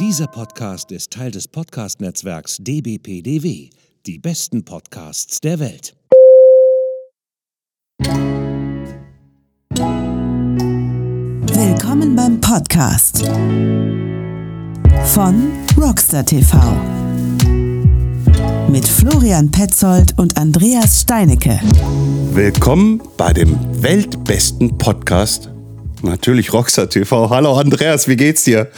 Dieser Podcast ist Teil des Podcast-Netzwerks dbpdw, die besten Podcasts der Welt. Willkommen beim Podcast von Rockstar TV mit Florian Petzold und Andreas Steinecke. Willkommen bei dem weltbesten Podcast. Natürlich Rockstar TV. Hallo Andreas, wie geht's dir?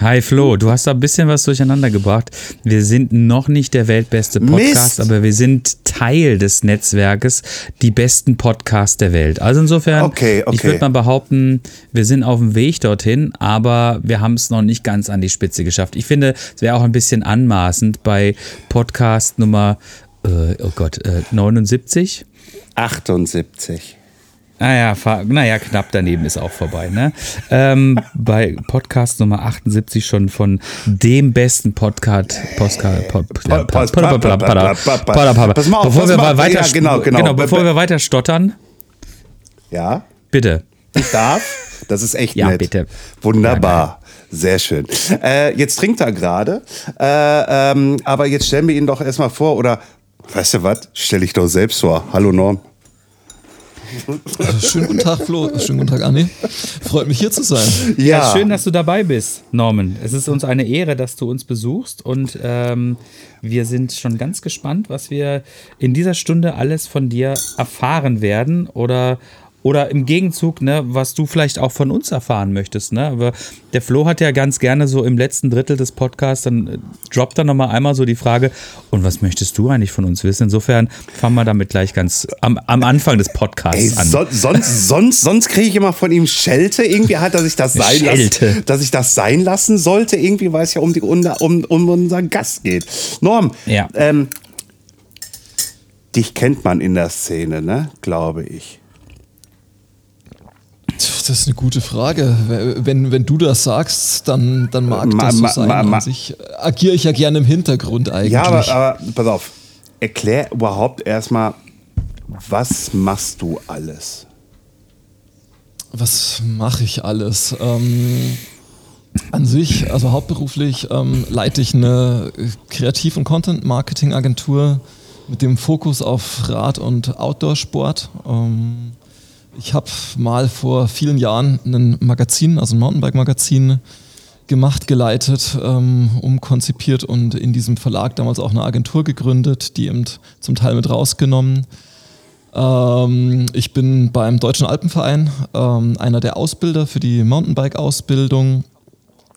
Hi Flo, du hast da ein bisschen was durcheinander gebracht. Wir sind noch nicht der weltbeste Podcast, Mist. aber wir sind Teil des Netzwerkes, die besten Podcasts der Welt. Also insofern, Okay, okay. ich würde mal behaupten, wir sind auf dem Weg dorthin, aber wir haben es noch nicht ganz an die Spitze geschafft. Ich finde, es wäre auch ein bisschen anmaßend bei Podcast Nummer, äh, oh Gott, äh, 79. 78. Naja, naja, knapp daneben ist auch vorbei. Ne? Ähm, bei Podcast Nummer 78 schon von dem besten Podcast. Podcast ja, Bevor wir mal weiter, Ja, genau, genau. bevor wir weiter stottern, Ja, bitte. ich darf. Das ist echt Ja, nett. bitte. Wunderbar. Sehr schön. Äh, jetzt trinkt er gerade. Äh, ähm, aber jetzt stellen wir ihn doch erstmal vor. Oder, weißt du was? Stell ich doch selbst vor. Hallo Norm. Schönen guten Tag, Flo. Schönen guten Tag, Anni. Freut mich, hier zu sein. Ja, schön, dass du dabei bist, Norman. Es ist uns eine Ehre, dass du uns besuchst und ähm, wir sind schon ganz gespannt, was wir in dieser Stunde alles von dir erfahren werden oder oder im Gegenzug, ne, was du vielleicht auch von uns erfahren möchtest, ne? Aber der Flo hat ja ganz gerne so im letzten Drittel des Podcasts, dann äh, droppt er nochmal einmal so die Frage, und was möchtest du eigentlich von uns wissen? Insofern fangen wir damit gleich ganz am, am Anfang des Podcasts Ey, an. so, sonst sonst, sonst kriege ich immer von ihm Schelte. Irgendwie hat er sich das sein lassen, dass ich das sein lassen sollte. Irgendwie, weil es ja um, die, um, um, um unseren Gast geht. Norm, Ja. ähm, dich kennt man in der Szene, ne? Glaube ich. Das ist eine gute Frage. Wenn, wenn du das sagst, dann, dann mag Ma- das so ma- sein. ma- ma- An sich agiere ich ja gerne im Hintergrund eigentlich. Ja, aber, aber pass auf. Erklär überhaupt erstmal, was machst du alles? Was mache ich alles? Ähm, an sich, also hauptberuflich, ähm, leite ich eine Kreativ- und Content-Marketing-Agentur mit dem Fokus auf Rad- und Outdoor-Sport. Ähm, ich habe mal vor vielen Jahren ein Magazin, also ein Mountainbike-Magazin, gemacht, geleitet, ähm, umkonzipiert und in diesem Verlag damals auch eine Agentur gegründet, die eben zum Teil mit rausgenommen. Ähm, ich bin beim Deutschen Alpenverein ähm, einer der Ausbilder für die Mountainbike-Ausbildung.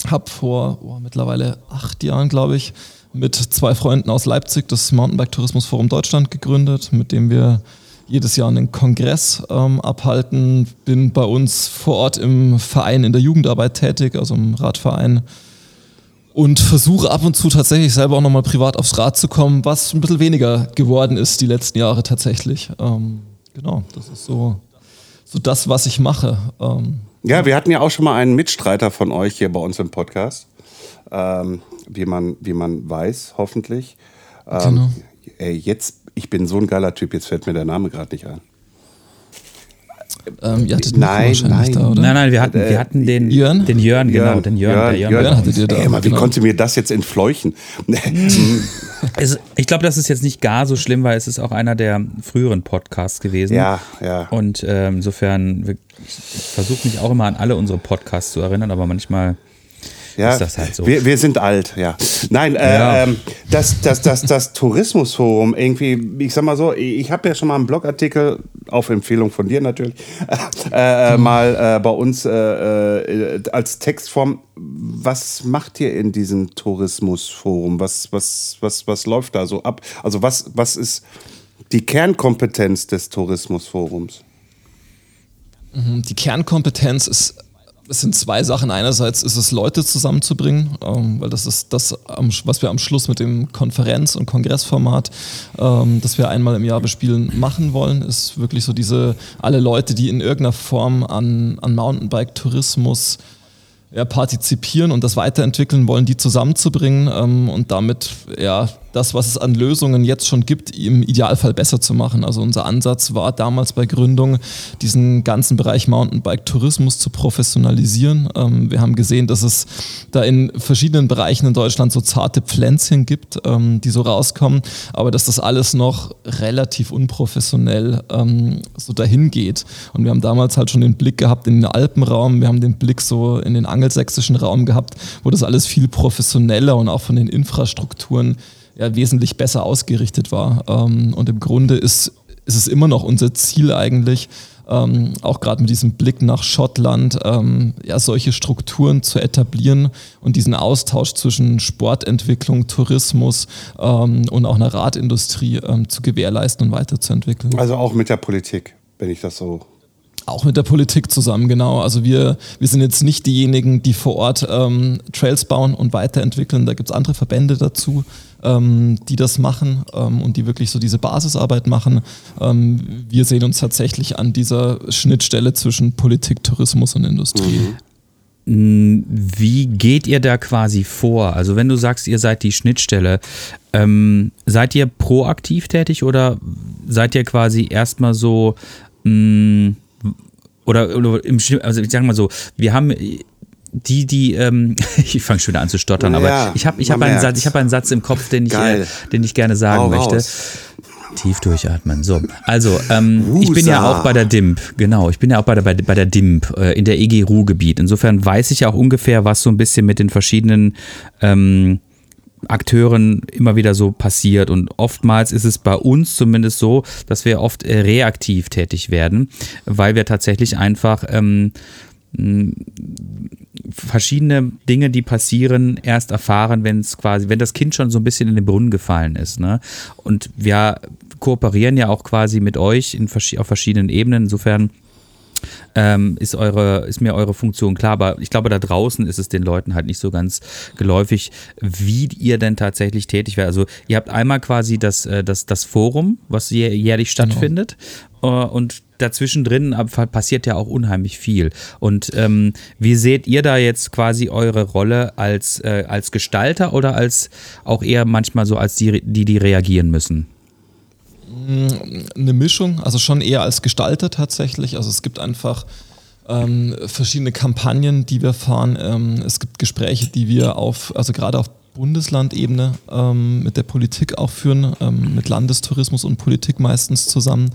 Hab vor oh, mittlerweile acht Jahren, glaube ich, mit zwei Freunden aus Leipzig das Mountainbike-Tourismusforum Deutschland gegründet, mit dem wir jedes Jahr einen Kongress ähm, abhalten. Bin bei uns vor Ort im Verein in der Jugendarbeit tätig, also im Radverein und versuche ab und zu tatsächlich selber auch nochmal privat aufs Rad zu kommen, was ein bisschen weniger geworden ist die letzten Jahre tatsächlich. Ähm, genau, das ist so, so das, was ich mache. Ähm, Ja, wir hatten ja auch schon mal einen Mitstreiter von euch hier bei uns im Podcast. Ähm, wie, man, wie man weiß, hoffentlich. Ähm, Genau. Ey, jetzt, ich bin so ein geiler Typ, jetzt fällt mir der Name gerade nicht ein. ähm, ihr hattet Nein, nein. da, oder? Nein, nein, wir hatten, wir hatten den Jörn? Den Jörn, genau, den Jörn. der Jörn, Jörn hattet ihr da, Ey, mal, wie genau. konnte mir das jetzt entfleuchen? Es, ich glaube, das ist jetzt nicht gar so schlimm, weil es ist auch einer der früheren Podcasts gewesen. Ja, ja. Und ähm, insofern, wir- ich versuche mich auch immer an alle unsere Podcasts zu erinnern, aber manchmal ja, ist das halt so. Wir, wir sind alt, ja. Nein, äh, Ja. ähm, das, das, das, das Tourismusforum, irgendwie, ich sag mal so, ich habe ja schon mal einen Blogartikel, auf Empfehlung von dir natürlich, äh, mal äh, bei uns äh, äh, als Textform. Was macht ihr in diesem Tourismusforum? Was, was, was, was läuft da so ab? Also, was, was ist die Kernkompetenz des Tourismusforums? Die Kernkompetenz ist, es sind zwei Sachen. Einerseits ist es, Leute zusammenzubringen, ähm, weil das ist das, was wir am Schluss mit dem Konferenz- und Kongressformat, ähm, das wir einmal im Jahr bespielen, machen wollen, ist wirklich so diese, alle Leute, die in irgendeiner Form an, an Mountainbike-Tourismus ja, partizipieren und das weiterentwickeln wollen, die zusammenzubringen ähm, und damit ja, das, was es an Lösungen jetzt schon gibt, im Idealfall besser zu machen. Also unser Ansatz war damals bei Gründung, diesen ganzen Bereich Mountainbike-Tourismus zu professionalisieren. Ähm, wir haben gesehen, dass es da in verschiedenen Bereichen in Deutschland so zarte Pflänzchen gibt, ähm, die so rauskommen, aber dass das alles noch relativ unprofessionell ähm, so dahin geht. Und wir haben damals halt schon den Blick gehabt in den Alpenraum, wir haben den Blick so in den angelsächsischen Raum gehabt, wo das alles viel professioneller und auch von den Infrastrukturen ja, wesentlich besser ausgerichtet war. Ähm, und im Grunde ist, ist es immer noch unser Ziel eigentlich, ähm, auch gerade mit diesem Blick nach Schottland, ähm, ja, solche Strukturen zu etablieren und diesen Austausch zwischen Sportentwicklung, Tourismus ähm, und auch einer Radindustrie ähm, zu gewährleisten und weiterzuentwickeln. Also auch mit der Politik, wenn ich das so auch mit der Politik zusammen, genau. Also wir, wir sind jetzt nicht diejenigen, die vor Ort ähm, Trails bauen und weiterentwickeln. Da gibt es andere Verbände dazu, ähm, die das machen ähm, und die wirklich so diese Basisarbeit machen. Ähm, wir sehen uns tatsächlich an dieser Schnittstelle zwischen Politik, Tourismus und Industrie. Mhm. Wie geht ihr da quasi vor? Also wenn du sagst, ihr seid die Schnittstelle, ähm, seid ihr proaktiv tätig oder seid ihr quasi erstmal so mh, oder, oder im also ich sag mal so, wir haben die, die, ähm, ich fange schon wieder an zu stottern, Ja, aber ich habe ich hab einen, Satz, ich hab einen Satz im Kopf, den ich, äh, den ich gerne sagen Hau möchte. raus. Tief durchatmen. So, also ähm, ich bin ja auch bei der DIMP, genau, ich bin ja auch bei der, bei, bei der DIMP äh, in der EG Ruhrgebiet. Insofern weiß ich ja auch ungefähr, was so ein bisschen mit den verschiedenen ähm, Akteuren immer wieder so passiert. Und oftmals ist es bei uns zumindest so, dass wir oft äh, reaktiv tätig werden, weil wir tatsächlich einfach ähm, verschiedene Dinge, die passieren, erst erfahren, wenn es quasi, wenn das Kind schon so ein bisschen in den Brunnen gefallen ist. Ne? Und wir kooperieren ja auch quasi mit euch in, auf verschiedenen Ebenen. Insofern ähm, ist, eure, ist mir eure Funktion klar, aber ich glaube, da draußen ist es den Leuten halt nicht so ganz geläufig, wie ihr denn tatsächlich tätig werdet. Also ihr habt einmal quasi das, äh, das, das Forum, was jä- jährlich stattfindet äh, und dazwischen drin passiert ja auch unheimlich viel. Und ähm, wie seht ihr da jetzt quasi eure Rolle als, äh, als Gestalter oder als auch eher manchmal so als die, die, die reagieren müssen? Eine Mischung, also schon eher als Gestalter tatsächlich. Also es gibt einfach ähm, verschiedene Kampagnen, die wir fahren. Ähm, es gibt Gespräche, die wir auf, also gerade auf Bundeslandebene ähm, mit der Politik auch führen, ähm, mit Landestourismus und Politik meistens zusammen.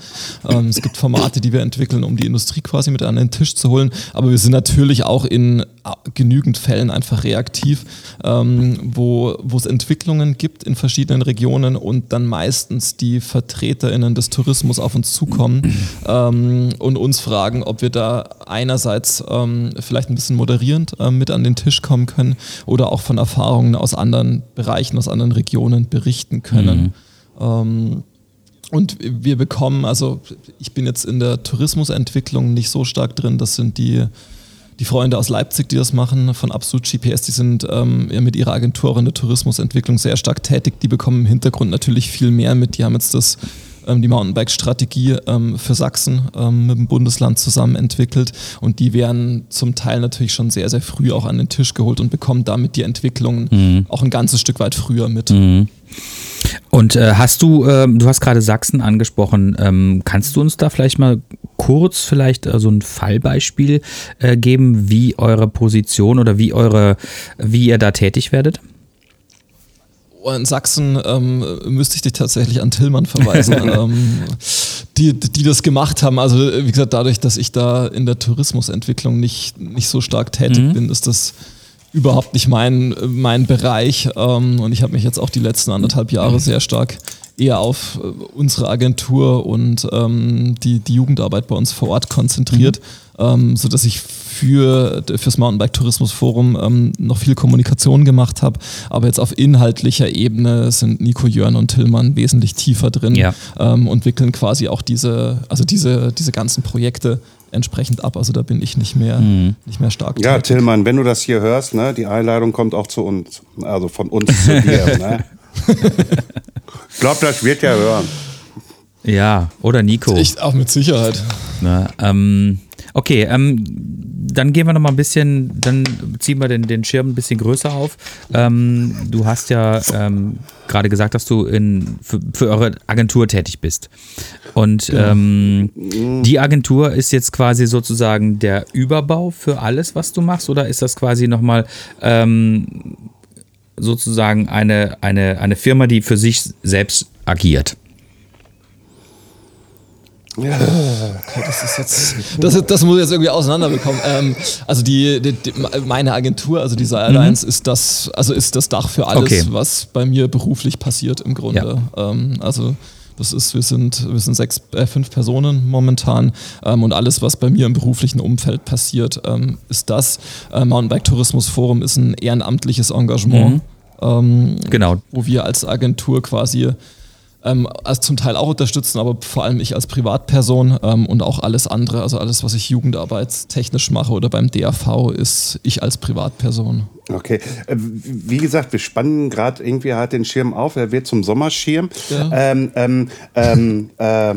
Ähm, es gibt Formate, die wir entwickeln, um die Industrie quasi mit an den Tisch zu holen. Aber wir sind natürlich auch in äh, genügend Fällen einfach reaktiv, ähm, wo, wo es Entwicklungen gibt in verschiedenen Regionen und dann meistens die VertreterInnen des Tourismus auf uns zukommen ähm, und uns fragen, ob wir da einerseits ähm, vielleicht ein bisschen moderierend ähm, mit an den Tisch kommen können oder auch von Erfahrungen aus anderen Bereichen, aus anderen Regionen berichten können. Ähm, und wir bekommen, also ich bin jetzt in der Tourismusentwicklung nicht so stark drin, das sind die, die Freunde aus Leipzig, die das machen, von Absolut GPS, die sind ähm, ja mit ihrer Agentur in der Tourismusentwicklung sehr stark tätig. Die bekommen im Hintergrund natürlich viel mehr mit. Die haben jetzt das, die Mountainbike-Strategie ähm, für Sachsen ähm, mit dem Bundesland zusammen entwickelt und die werden zum Teil natürlich schon sehr, sehr früh auch an den Tisch geholt und bekommen damit die Entwicklungen auch ein ganzes Stück weit früher mit. Und äh, hast du, ähm, du hast gerade Sachsen angesprochen, ähm, kannst du uns da vielleicht mal kurz vielleicht äh, so ein Fallbeispiel äh, geben, wie eure Position oder wie eure, wie ihr da tätig werdet? Oh, In Sachsen ähm, müsste ich dich tatsächlich an Tillmann verweisen, ähm, die, die das gemacht haben. Also wie gesagt, dadurch, dass ich da in der Tourismusentwicklung nicht, nicht so stark tätig bin, ist das überhaupt nicht mein, mein Bereich. Ähm, und ich habe mich jetzt auch die letzten anderthalb Jahre sehr stark eher auf äh, unsere Agentur und ähm, die, die Jugendarbeit bei uns vor Ort konzentriert, ähm, sodass ich für fürs Mountainbike-Tourismus-Forum ähm, noch viel Kommunikation gemacht habe. Aber jetzt auf inhaltlicher Ebene sind Nico, Jörn und Tillmann wesentlich tiefer drin Ja. ähm, und wickeln quasi auch diese, also diese, diese ganzen Projekte entsprechend ab. Also da bin ich nicht mehr, nicht mehr stark Ja, tätig. Tillmann, wenn du das hier hörst, ne, die Einladung kommt auch zu uns. Also von uns zu dir. Ne? Ich glaube, das wird ja hören. Ja, oder Nico. Ich, auch mit Sicherheit. Ne? Ähm, Okay, ähm, dann gehen wir noch mal ein bisschen, dann ziehen wir den, den Schirm ein bisschen größer auf. Ähm, du hast ja ähm, gerade gesagt, dass du in, für, für eure Agentur tätig bist. Und ähm, die Agentur ist jetzt quasi sozusagen der Überbau für alles, was du machst, oder ist das quasi nochmal ähm, sozusagen eine, eine, eine Firma, die für sich selbst agiert? Okay, das ist jetzt, das, das muss ich jetzt irgendwie auseinanderbekommen. Ähm, also die, die, die, meine Agentur, also diese Airlines, ist das, also ist das Dach für alles, Okay. was bei mir beruflich passiert im Grunde. Ähm, also das ist, wir sind, wir sind sechs, äh, fünf Personen momentan ähm, und alles, was bei mir im beruflichen Umfeld passiert, ähm, ist das. Äh, Mountainbike Tourismus Forum ist ein ehrenamtliches Engagement, ähm, Genau. wo wir als Agentur quasi ähm, also zum Teil auch unterstützen, aber vor allem ich als Privatperson ähm, und auch alles andere, also alles, was ich jugendarbeitstechnisch mache oder beim DAV, ist ich als Privatperson. Okay, Äh, wie gesagt, wir spannen gerade irgendwie halt den Schirm auf, er wird zum Sommerschirm. Ja. Ähm, ähm, ähm, äh,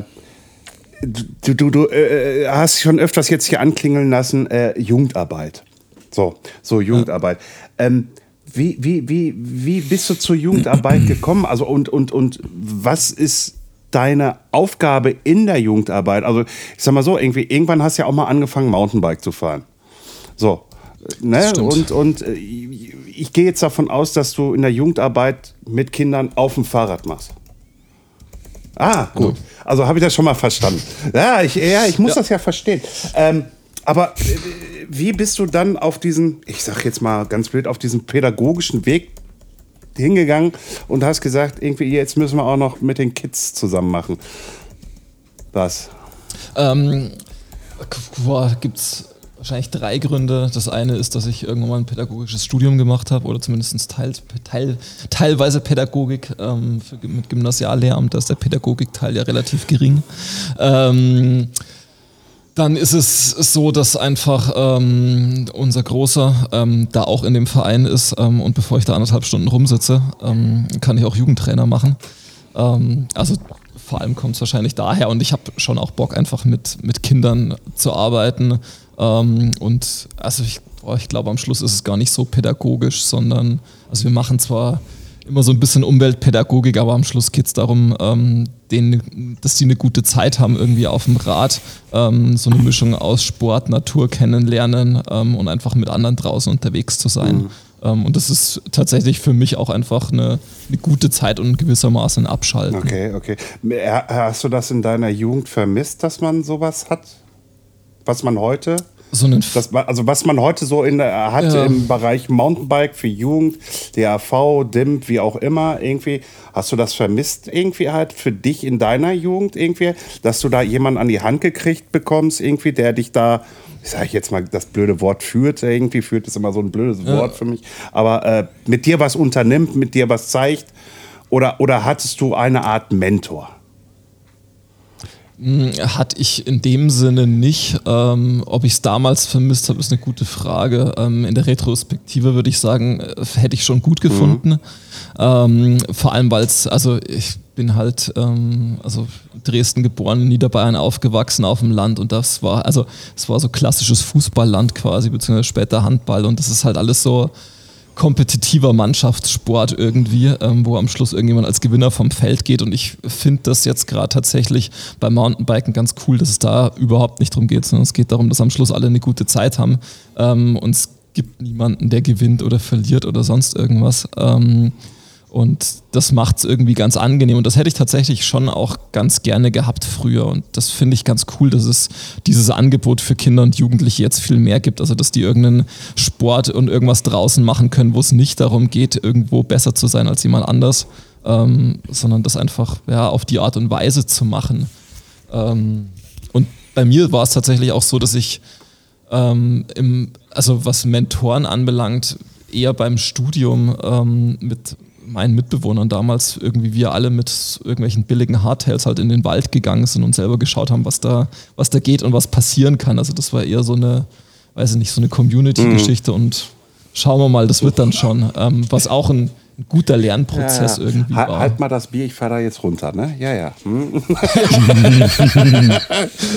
du du, du äh, hast schon öfters jetzt hier anklingeln lassen, äh, Jugendarbeit. So, so Jugendarbeit. Ähm, wie, wie, wie, wie bist du zur Jugendarbeit gekommen? Also und, und, und was ist deine Aufgabe in der Jugendarbeit? Also ich sag mal so, irgendwie, irgendwann hast du ja auch mal angefangen, Mountainbike zu fahren. So. Ne? Und, und äh, ich gehe jetzt davon aus, dass du in der Jugendarbeit mit Kindern auf dem Fahrrad machst. Ah, gut. Also habe ich das schon mal verstanden. Ja, ich, ja, ich muss das ja verstehen. Ähm, aber äh, wie bist du dann auf diesen, ich sag jetzt mal ganz blöd, auf diesen pädagogischen Weg hingegangen und hast gesagt, irgendwie jetzt müssen wir auch noch mit den Kids zusammen machen? Was? Ähm, boah, gibt es wahrscheinlich drei Gründe. Das eine ist, dass ich irgendwann mal ein pädagogisches Studium gemacht habe oder zumindest teil, teil, teilweise Pädagogik ähm, für, mit Gymnasiallehramt. Ist der Pädagogikteil ja relativ gering. Ähm, dann ist es so, dass einfach ähm, unser Großer ähm, da auch in dem Verein ist ähm, und bevor ich da anderthalb Stunden rumsitze, ähm, kann ich auch Jugendtrainer machen. Ähm, also vor allem kommt es wahrscheinlich daher und ich habe schon auch Bock einfach mit, mit Kindern zu arbeiten ähm, und also ich, ich glaube am Schluss ist es gar nicht so pädagogisch, sondern also wir machen zwar immer so ein bisschen Umweltpädagogik, aber am Schluss geht es darum, ähm, denen, dass die eine gute Zeit haben irgendwie auf dem Rad. Ähm, so eine Mischung aus Sport, Natur kennenlernen ähm, und einfach mit anderen draußen unterwegs zu sein. Ähm, und das ist tatsächlich für mich auch einfach eine, eine gute Zeit und gewissermaßen ein Abschalten. Okay, okay. Ha- Hast du das in deiner Jugend vermisst, dass man sowas hat? Was man heute So einen Das, also was man heute so in der, hat Ja. im Bereich Mountainbike für Jugend, DAV, DIMP, wie auch immer, irgendwie, hast du das vermisst irgendwie halt für dich in deiner Jugend irgendwie, dass du da jemanden an die Hand gekriegt bekommst irgendwie, der dich da, ich sage jetzt mal das blöde Wort führt, irgendwie führt ist immer so ein blödes Wort für mich, aber äh, mit dir was unternimmt, mit dir was zeigt oder, oder hattest du eine Art Mentor? Hatte ich in dem Sinne nicht. Ähm, ob ich es damals vermisst habe, ist eine gute Frage. Ähm, in der Retrospektive würde ich sagen, äh, hätte ich schon gut gefunden. Ähm, vor allem, weil es, also ich bin halt, ähm, also Dresden geboren, in Niederbayern aufgewachsen auf dem Land und das war, also es war so klassisches Fußballland quasi, beziehungsweise später Handball und das ist halt alles so, kompetitiver Mannschaftssport irgendwie, ähm, wo am Schluss irgendjemand als Gewinner vom Feld geht. Und ich finde das jetzt gerade tatsächlich beim Mountainbiken ganz cool, dass es da überhaupt nicht drum geht, sondern es geht darum, dass am Schluss alle eine gute Zeit haben. Ähm, und es gibt niemanden, der gewinnt oder verliert oder sonst irgendwas. Ähm, und das macht es irgendwie ganz angenehm. Und das hätte ich tatsächlich schon auch ganz gerne gehabt früher. Und das finde ich ganz cool, dass es dieses Angebot für Kinder und Jugendliche jetzt viel mehr gibt. Also, dass die irgendeinen Sport und irgendwas draußen machen können, wo es nicht darum geht, irgendwo besser zu sein als jemand anders, ähm, sondern das einfach ja, auf die Art und Weise zu machen. Ähm, und bei mir war es tatsächlich auch so, dass ich ähm, im, also was Mentoren anbelangt, eher beim Studium ähm, mit meinen Mitbewohnern damals irgendwie wir alle mit irgendwelchen billigen Hardtails halt in den Wald gegangen sind und selber geschaut haben, was da, was da geht und was passieren kann. Also das war eher so eine, weiß ich nicht, so eine Community-Geschichte und schauen wir mal, das wird dann schon. Ähm, was auch ein ein guter Lernprozess Ja, irgendwie ha- war. Halt mal das Bier, ich fahre da jetzt runter, ne? Ja, ja. Hm.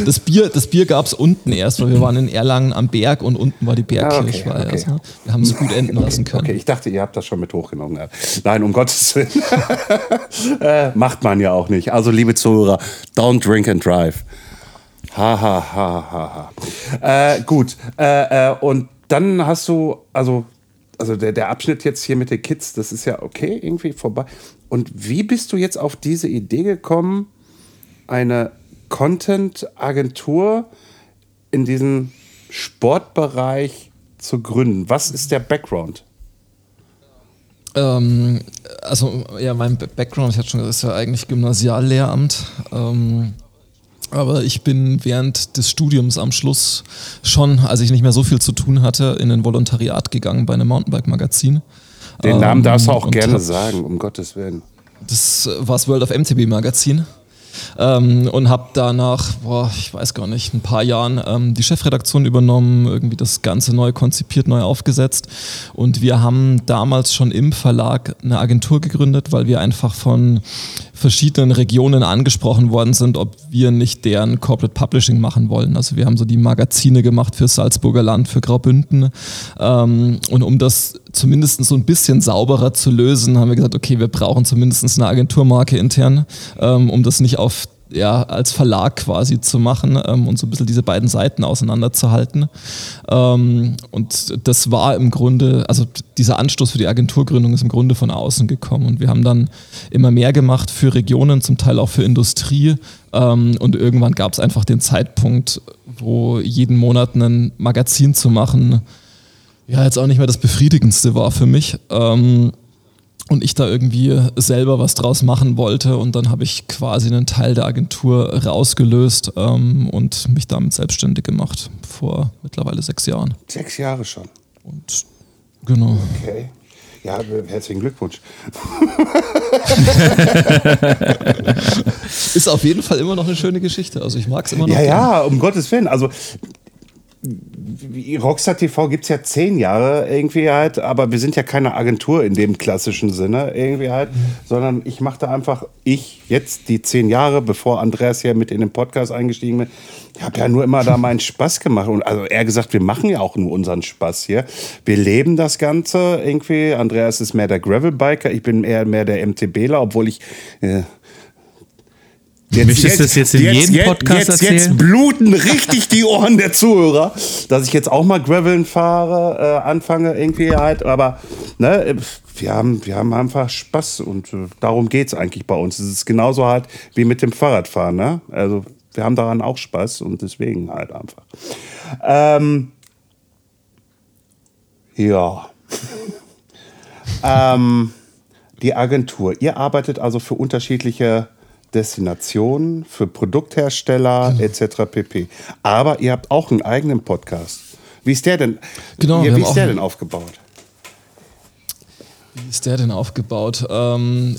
Das Bier, das Bier gab es unten erst, weil wir waren in Erlangen am Berg und unten war die Bergkirche. Ah, okay, okay. ne? Wir haben es gut enden lassen können. Okay, ich dachte, ihr habt das schon mit hochgenommen. Ja. Nein, um Gottes Willen. äh, macht man ja auch nicht. Also, liebe Zuhörer, don't drink and drive. Ha, ha, ha, ha, ha. Äh, gut. Äh, äh, und dann hast du, also, also der, der Abschnitt jetzt hier mit den Kids, das ist ja okay, irgendwie vorbei. Und wie bist du jetzt auf diese Idee gekommen, eine Content-Agentur in diesem Sportbereich zu gründen? Was ist der Background? Ähm, also, ja, mein Background, ich hatte schon gesagt, ist ja eigentlich Gymnasiallehramt. Ähm, aber ich bin während des Studiums am Schluss schon, als ich nicht mehr so viel zu tun hatte, in ein Volontariat gegangen bei einem Mountainbike-Magazin. Den Namen Ähm, darfst du auch und gerne sagen, um Gottes Willen. Das war das World of MTB Magazin. Ähm, und habe danach, boah, ich weiß gar nicht, ein paar Jahren ähm, die Chefredaktion übernommen, irgendwie das Ganze neu konzipiert, neu aufgesetzt. Und wir haben damals schon im Verlag eine Agentur gegründet, weil wir einfach von verschiedenen Regionen angesprochen worden sind, ob wir nicht deren Corporate Publishing machen wollen. Also wir haben so die Magazine gemacht für Salzburger Land, für Graubünden. Ähm, und um das zumindest so ein bisschen sauberer zu lösen, haben wir gesagt, okay, wir brauchen zumindest eine Agenturmarke intern, ähm, um das nicht auf ja, als Verlag quasi zu machen ähm, und so ein bisschen diese beiden Seiten auseinanderzuhalten. Ähm, und das war im Grunde, also dieser Anstoß für die Agenturgründung ist im Grunde von außen gekommen. Und wir haben dann immer mehr gemacht für Regionen, zum Teil auch für Industrie. Ähm, und irgendwann gab es einfach den Zeitpunkt, wo jeden Monat ein Magazin zu machen, ja, jetzt auch nicht mehr das Befriedigendste war für mich. Ähm, und ich da irgendwie selber was draus machen wollte und dann habe ich quasi einen Teil der Agentur rausgelöst ähm, und mich damit selbstständig gemacht vor mittlerweile sechs Jahren. Sechs Jahre schon. Und genau. Okay. Ja, herzlichen Glückwunsch. Ist auf jeden Fall immer noch eine schöne Geschichte. Also ich mag es immer noch. Ja, gerne. ja, um Gottes Willen. Also Rockstar TV gibt es ja zehn Jahre irgendwie halt, aber wir sind ja keine Agentur in dem klassischen Sinne irgendwie halt, sondern ich machte einfach, ich jetzt die zehn Jahre, bevor Andreas hier mit in den Podcast eingestiegen ist, ich habe ja nur immer da meinen Spaß gemacht. Und also eher gesagt, wir machen ja auch nur unseren Spaß hier. Wir leben das Ganze irgendwie. Andreas ist mehr der Gravelbiker, ich bin eher mehr der MTBler, obwohl ich. Äh, Möchtest du das jetzt in jedem Podcast jetzt, erzählen? Jetzt bluten richtig die Ohren der Zuhörer, dass ich jetzt auch mal Graveln fahre, äh, anfange irgendwie halt. Aber ne, wir, haben, wir haben einfach Spaß und äh, darum geht es eigentlich bei uns. Es ist genauso halt wie mit dem Fahrradfahren. Ne? Also wir haben daran auch Spaß und deswegen halt einfach. Ähm, ja. ähm, die Agentur. Ihr arbeitet also für unterschiedliche Destinationen, für Produkthersteller etc. pp. Aber ihr habt auch einen eigenen Podcast. Wie ist der denn? Genau, wir wie ist der denn aufgebaut? Wie ist der denn aufgebaut? Ähm,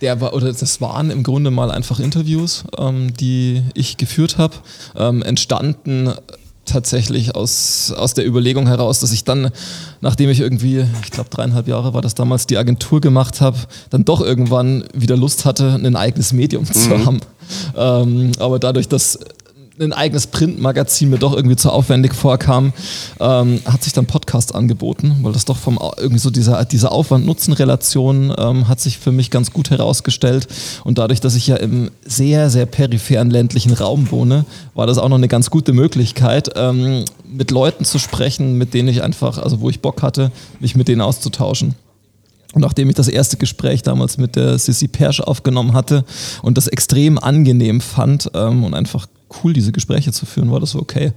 der war, oder das waren im Grunde mal einfach Interviews, ähm, die ich geführt habe, ähm, entstanden tatsächlich aus, aus der Überlegung heraus, dass ich dann, nachdem ich irgendwie, ich glaube dreieinhalb Jahre war das damals, die Agentur gemacht habe, dann doch irgendwann wieder Lust hatte, ein eigenes Medium zu haben. Ähm, aber dadurch, dass ein eigenes Printmagazin mir doch irgendwie zu aufwendig vorkam, ähm, hat sich dann Podcast angeboten, weil das doch vom irgendwie so dieser, diese Aufwand-Nutzen-Relation ähm, hat sich für mich ganz gut herausgestellt. Und dadurch, dass ich ja im sehr, sehr peripheren ländlichen Raum wohne, war das auch noch eine ganz gute Möglichkeit, ähm, mit Leuten zu sprechen, mit denen ich einfach, also wo ich Bock hatte, mich mit denen auszutauschen. Und nachdem ich das erste Gespräch damals mit der Sissy Persch aufgenommen hatte und das extrem angenehm fand ähm, und einfach cool, diese Gespräche zu führen, war das so, okay,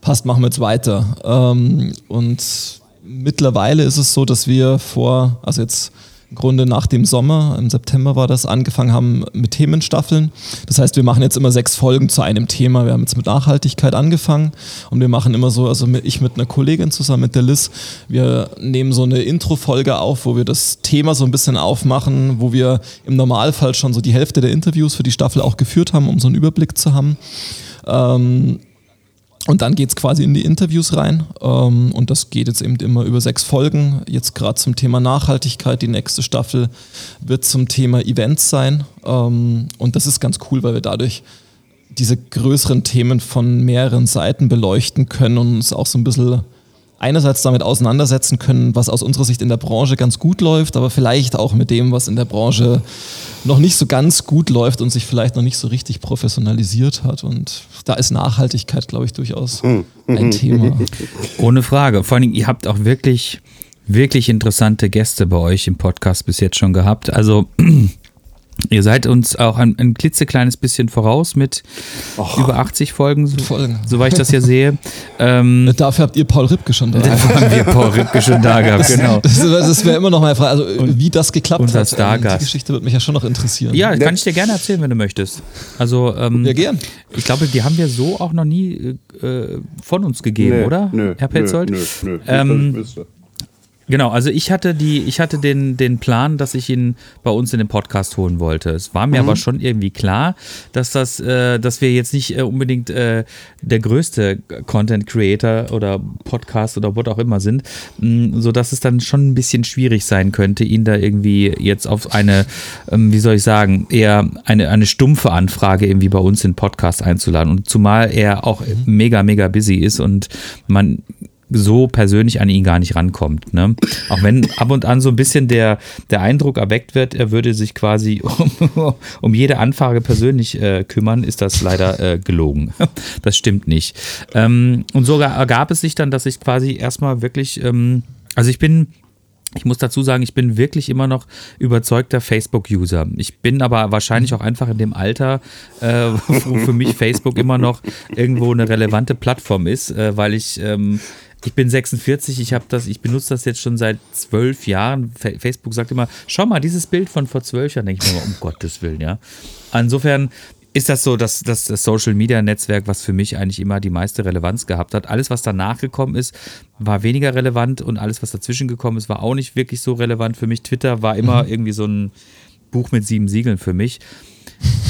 passt, machen wir jetzt weiter. Ähm, und mittlerweile ist es so, dass wir vor, also jetzt im Grunde nach dem Sommer, im September war das, angefangen haben mit Themenstaffeln. Das heißt, wir machen jetzt immer sechs Folgen zu einem Thema. Wir haben jetzt mit Nachhaltigkeit angefangen und wir machen immer so, also ich mit einer Kollegin zusammen mit der Liz, wir nehmen so eine Intro-Folge auf, wo wir das Thema so ein bisschen aufmachen, wo wir im Normalfall schon so die Hälfte der Interviews für die Staffel auch geführt haben, um so einen Überblick zu haben. Ähm, und dann geht es quasi in die Interviews rein. Ähm, und das geht jetzt eben immer über sechs Folgen. Jetzt gerade zum Thema Nachhaltigkeit. Die nächste Staffel wird zum Thema Events sein. Ähm, und das ist ganz cool, weil wir dadurch diese größeren Themen von mehreren Seiten beleuchten können und uns auch so ein bisschen einerseits damit auseinandersetzen können, was aus unserer Sicht in der Branche ganz gut läuft, aber vielleicht auch mit dem, was in der Branche noch nicht so ganz gut läuft und sich vielleicht noch nicht so richtig professionalisiert hat. Und da ist Nachhaltigkeit, glaube ich, durchaus ein Thema. Ohne Frage. Vor allem, ihr habt auch wirklich, wirklich interessante Gäste bei euch im Podcast bis jetzt schon gehabt. Also Ihr seid uns auch ein, ein klitzekleines bisschen voraus mit Och, über 80 Folgen, so, Folgen, soweit ich das ja sehe. Ähm, Dafür habt ihr Paul Ripke schon da. Dafür haben wir Paul Ripke schon da gehabt, genau. Das, das wäre immer noch mal Frage, also und, wie das geklappt hat. Stargast. Die Geschichte würde mich ja schon noch interessieren. Ja, kann ich dir gerne erzählen, wenn du möchtest. Also, ähm, ja, gern. Ich glaube, die haben wir so auch noch nie äh, von uns gegeben, nee, oder? Nö, Herr Petzold? Nö, nö, nö. Ähm, Genau, also ich hatte die, ich hatte den, den Plan, dass ich ihn bei uns in den Podcast holen wollte. Es war mir mhm. aber schon irgendwie klar, dass das, äh, dass wir jetzt nicht äh, unbedingt äh, der größte Content Creator oder Podcast oder was auch immer sind, mh, mm, so dass es dann schon ein bisschen schwierig sein könnte, ihn da irgendwie jetzt auf eine, ähm, wie soll ich sagen, eher eine, eine stumpfe Anfrage irgendwie bei uns in den Podcast einzuladen. Und zumal er auch mhm. mega, mega busy ist und man so persönlich an ihn gar nicht rankommt. Ne? Auch wenn ab und an so ein bisschen der, der Eindruck erweckt wird, er würde sich quasi um, um jede Anfrage persönlich äh, kümmern, ist das leider äh, gelogen. Das stimmt nicht. Ähm, und so ergab es sich dann, dass ich quasi erstmal wirklich, ähm, also ich bin ich muss dazu sagen, ich bin wirklich immer noch überzeugter Facebook-User. Ich bin aber wahrscheinlich auch einfach in dem Alter, äh, wo für mich Facebook immer noch irgendwo eine relevante Plattform ist, äh, weil ich ähm, ich bin 46, ich habe das, ich benutze das jetzt schon seit zwölf Jahren. Facebook sagt immer, schau mal, dieses Bild von vor zwölf Jahren, denke ich mir mal, um Gottes Willen, ja. Insofern ist das so, dass, dass das Social Media Netzwerk, was für mich eigentlich immer die meiste Relevanz gehabt hat. Alles, was danach gekommen ist, war weniger relevant und alles, was dazwischen gekommen ist, war auch nicht wirklich so relevant für mich. Twitter war immer mhm. irgendwie so ein Buch mit sieben Siegeln für mich.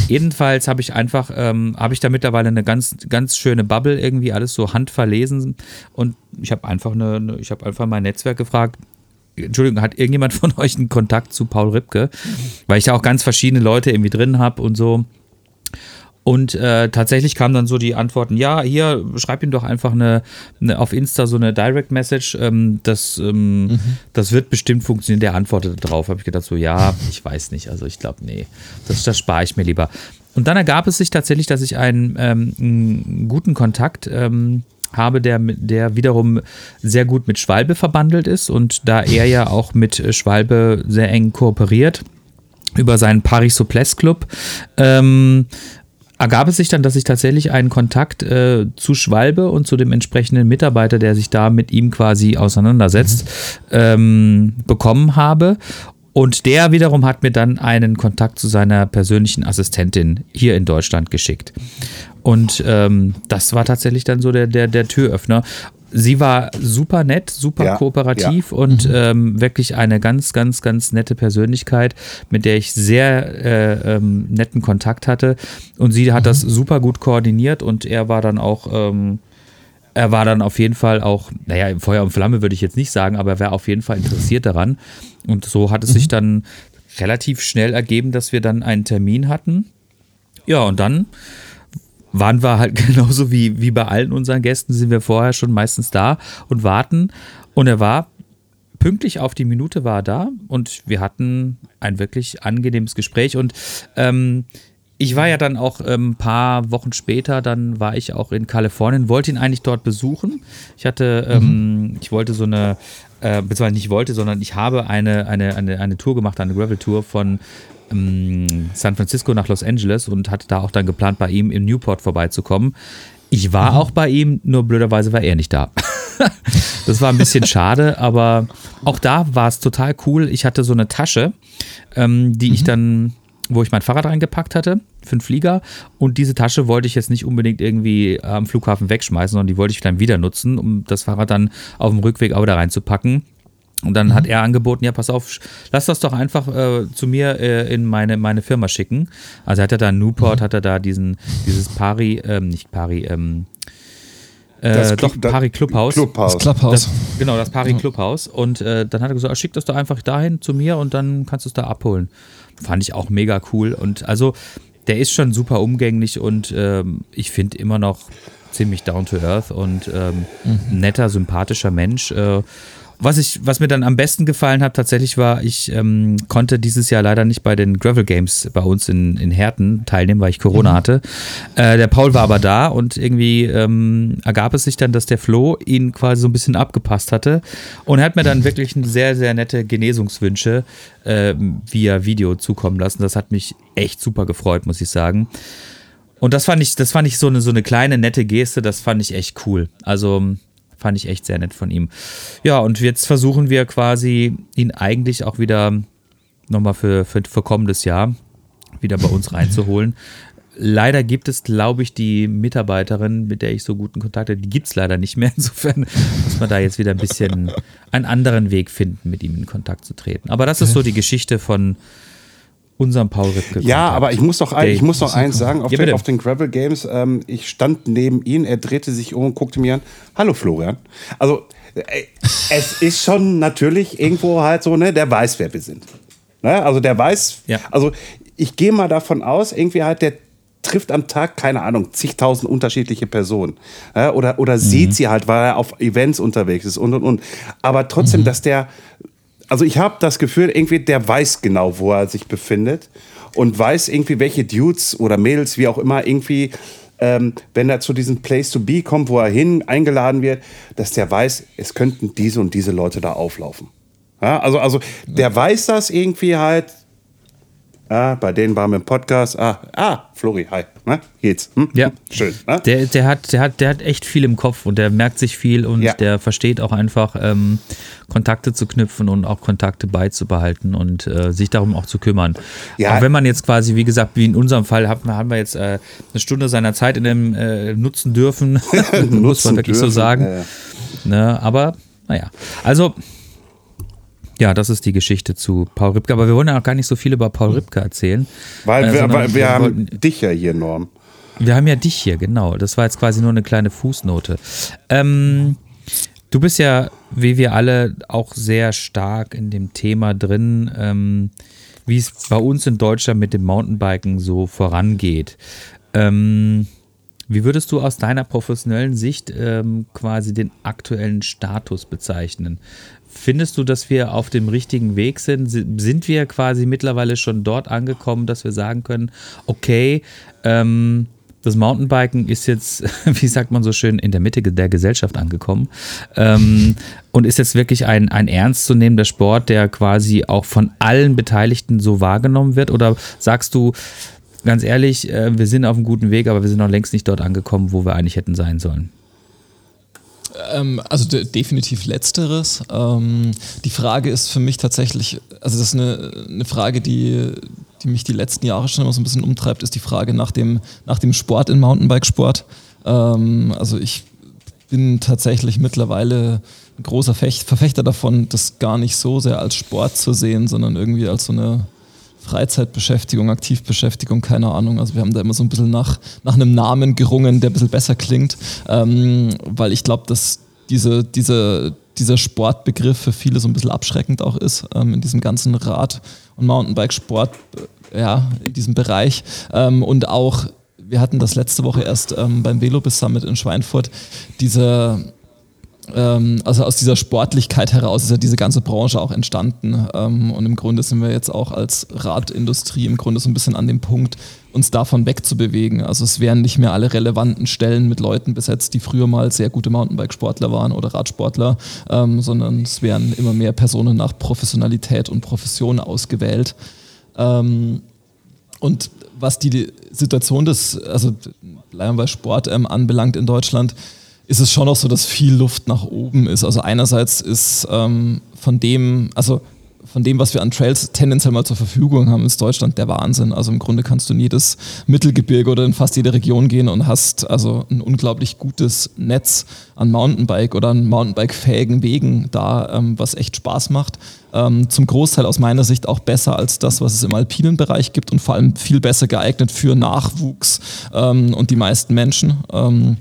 Jedenfalls habe ich einfach, ähm, habe ich da mittlerweile eine ganz, ganz schöne Bubble irgendwie, alles so handverlesen. Und ich habe einfach eine, eine ich habe einfach mein Netzwerk gefragt, Entschuldigung, hat irgendjemand von euch einen Kontakt zu Paul Ripke? Weil ich da auch ganz verschiedene Leute irgendwie drin habe und so. Und äh, tatsächlich kamen dann so die Antworten, ja, hier, schreib ihm doch einfach eine, eine auf Insta so eine Direct Message, ähm, das, ähm, mhm. das wird bestimmt funktionieren, der antwortet darauf. Habe ich gedacht, so, ja, ich weiß nicht, also ich glaube, nee, das, das spare ich mir lieber. Und dann ergab es sich tatsächlich, dass ich einen, ähm, einen guten Kontakt ähm, habe, der, der wiederum sehr gut mit Schwalbe verbandelt ist und da er ja auch mit Schwalbe sehr eng kooperiert über seinen Paris Souplesse Club, ähm, ergab es sich dann, dass ich tatsächlich einen Kontakt äh, zu Schwalbe und zu dem entsprechenden Mitarbeiter, der sich da mit ihm quasi auseinandersetzt, mhm. ähm, bekommen habe. Und der wiederum hat mir dann einen Kontakt zu seiner persönlichen Assistentin hier in Deutschland geschickt. Und ähm, das war tatsächlich dann so der, der, der Türöffner sie war super nett, super ja, kooperativ ja. und mhm. ähm, wirklich eine ganz, ganz, ganz nette Persönlichkeit, mit der ich sehr äh, ähm, netten Kontakt hatte. Und sie hat mhm. das super gut koordiniert und er war dann auch. Ähm, er war dann auf jeden Fall auch, naja, Feuer und Flamme würde ich jetzt nicht sagen, aber er war auf jeden Fall interessiert daran. Und so hat es mhm. sich dann relativ schnell ergeben, dass wir dann einen Termin hatten. Ja, und dann waren wir halt genauso wie, wie bei allen unseren Gästen, sind wir vorher schon meistens da und warten. Und er war pünktlich auf die Minute war er da und wir hatten ein wirklich angenehmes Gespräch. Und ähm, ich war ja dann auch ein ähm, paar Wochen später, dann war ich auch in Kalifornien, wollte ihn eigentlich dort besuchen. Ich hatte, ähm, mhm. ähm, ich wollte so eine, äh, beziehungsweise nicht wollte, sondern ich habe eine, eine, eine, eine Tour gemacht, eine Gravel-Tour von San Francisco nach Los Angeles und hatte da auch dann geplant, bei ihm in Newport vorbeizukommen. Ich war mhm. auch bei ihm, nur blöderweise war er nicht da. das war ein bisschen schade, aber auch da war es total cool. Ich hatte so eine Tasche, ähm, die mhm. ich dann, wo ich mein Fahrrad reingepackt hatte, für den Flieger. Und diese Tasche wollte ich jetzt nicht unbedingt irgendwie am Flughafen wegschmeißen, sondern die wollte ich dann wieder nutzen, um das Fahrrad dann auf dem Rückweg auch da reinzupacken. Und dann mhm. hat er angeboten, ja, pass auf, lass das doch einfach äh, zu mir äh, in meine, meine Firma schicken. Also hat er da in Newport, mhm. hat er da diesen, dieses Pari, ähm, nicht Pari, ähm, Äh, Das doch, Club- Pari Clubhaus. Clubhaus. Das Clubhouse. Das, genau, das Pari Clubhaus. Und äh, dann hat er gesagt, ah, schick das doch einfach dahin zu mir und dann kannst du es da abholen. Fand ich auch mega cool. Und also, der ist schon super umgänglich und ähm, ich finde immer noch ziemlich down to earth und ähm, netter, sympathischer Mensch. Äh, was, ich, was mir dann am besten gefallen hat, tatsächlich war, ich ähm, konnte dieses Jahr leider nicht bei den Gravel Games bei uns in, in Herten teilnehmen, weil ich Corona hatte. Äh, der Paul war aber da und irgendwie ähm, ergab es sich dann, dass der Flo ihn quasi so ein bisschen abgepasst hatte. Und er hat mir dann wirklich sehr, sehr nette Genesungswünsche äh, via Video zukommen lassen. Das hat mich echt super gefreut, muss ich sagen. Und das fand ich, das fand ich so eine, so eine kleine nette Geste, das fand ich echt cool. Also fand ich echt sehr nett von ihm. Ja, und jetzt versuchen wir quasi ihn eigentlich auch wieder nochmal für, für, für kommendes Jahr wieder bei uns reinzuholen. Leider gibt es, glaube ich, die Mitarbeiterin, mit der ich so guten Kontakt habe, die gibt es leider nicht mehr. Insofern muss man da jetzt wieder ein bisschen einen anderen Weg finden, mit ihm in Kontakt zu treten. Aber das ist so die Geschichte von unserem Paul Ripke. Ja, Kontakt. aber ich muss noch, ein, ich muss noch eins sagen, auf, Ja, den, auf den Gravel Games, ähm, ich stand neben ihm, er drehte sich um und guckte mir an, hallo Florian. Also äh, es ist schon natürlich irgendwo halt so, ne, der weiß, wer wir sind. Ne? Also der weiß, Ja. also ich gehe mal davon aus, irgendwie halt, der trifft am Tag, keine Ahnung, zigtausend unterschiedliche Personen. Ja, oder oder sieht sie halt, weil er auf Events unterwegs ist und und und. Aber trotzdem, dass der, also ich habe das Gefühl, irgendwie, der weiß genau, wo er sich befindet und weiß irgendwie, welche Dudes oder Mädels, wie auch immer, irgendwie, ähm, wenn er zu diesem Place to Be kommt, wo er hin eingeladen wird, dass der weiß, es könnten diese und diese Leute da auflaufen. Ja, also, also der weiß das irgendwie halt. Ah, bei denen waren wir im Podcast. Ah, ah Flori, hi. Na, geht's? Hm? Ja. Schön. Ne? Der, der, hat, der, hat, der hat echt viel im Kopf und der merkt sich viel und Ja. der versteht auch einfach, ähm, Kontakte zu knüpfen und auch Kontakte beizubehalten und äh, sich darum auch zu kümmern. Ja. Auch wenn man jetzt quasi, wie gesagt, wie in unserem Fall, haben, wir- haben wir jetzt äh, eine Stunde seiner Zeit in dem äh, nutzen dürfen, muss man wirklich so dürfen, sagen. ja, ja. Ne, aber, naja. Also, ja, das ist die Geschichte zu Paul Ripke. Aber wir wollen ja auch gar nicht so viel über Paul Ripke erzählen. Weil äh, wir, sondern weil wir haben dich ja hier, Norm. wir haben ja dich hier, genau. Das war jetzt quasi nur eine kleine Fußnote. Ähm, du bist ja, wie wir alle, auch sehr stark in dem Thema drin, ähm, wie es bei uns in Deutschland mit dem Mountainbiken so vorangeht. Ähm, wie würdest du aus deiner professionellen Sicht ähm, quasi den aktuellen Status bezeichnen? Findest du, dass wir auf dem richtigen Weg sind? Si- Sind wir quasi mittlerweile schon dort angekommen, dass wir sagen können, okay, ähm, das Mountainbiken ist jetzt, wie sagt man so schön, in der Mitte der Gesellschaft angekommen ähm, und ist jetzt wirklich ein, ein ernstzunehmender Sport, der quasi auch von allen Beteiligten so wahrgenommen wird? Oder sagst du, ganz ehrlich, äh, wir sind auf einem guten Weg, aber wir sind noch längst nicht dort angekommen, wo wir eigentlich hätten sein sollen? Ähm, also de definitiv letzteres. Ähm, die Frage ist für mich tatsächlich, also das ist eine, eine Frage, die, die mich die letzten Jahre schon immer so ein bisschen umtreibt, ist die Frage nach dem, nach dem Sport in Mountainbikesport. Ähm, also ich bin tatsächlich mittlerweile ein großer Fecht Verfechter davon, das gar nicht so sehr als Sport zu sehen, sondern irgendwie als so eine Freizeitbeschäftigung, Aktivbeschäftigung, keine Ahnung. Also wir haben da immer so ein bisschen nach, nach einem Namen gerungen, der ein bisschen besser klingt, ähm, weil ich glaube, dass diese, diese, dieser Sportbegriff für viele so ein bisschen abschreckend auch ist, ähm, in diesem ganzen Rad- und Mountainbike-Sport, äh, ja, in diesem Bereich. Ähm, und auch, wir hatten das letzte Woche erst ähm, beim Velobis Summit in Schweinfurt, diese ähm, also aus dieser Sportlichkeit heraus ist ja diese ganze Branche auch entstanden. Ähm, und im Grunde sind wir jetzt auch als Radindustrie im Grunde so ein bisschen an dem Punkt, uns davon wegzubewegen. Also es werden nicht mehr alle relevanten Stellen mit Leuten besetzt, die früher mal sehr gute Mountainbike-Sportler waren oder Radsportler, ähm, sondern es werden immer mehr Personen nach Professionalität und Profession ausgewählt. Ähm, und was die Situation des, also bleiben wir Sport ähm, anbelangt in Deutschland, ist es schon noch so, dass viel Luft nach oben ist. Also einerseits ist ähm, von dem, also von dem, was wir an Trails tendenziell mal zur Verfügung haben, ist Deutschland der Wahnsinn. Also im Grunde kannst du in jedes Mittelgebirge oder in fast jede Region gehen und hast also ein unglaublich gutes Netz an Mountainbike oder an Mountainbike-fähigen Wegen da, ähm, was echt Spaß macht. Ähm, zum Großteil aus meiner Sicht auch besser als das, was es im alpinen Bereich gibt und vor allem viel besser geeignet für Nachwuchs ähm, und die meisten Menschen. Ähm,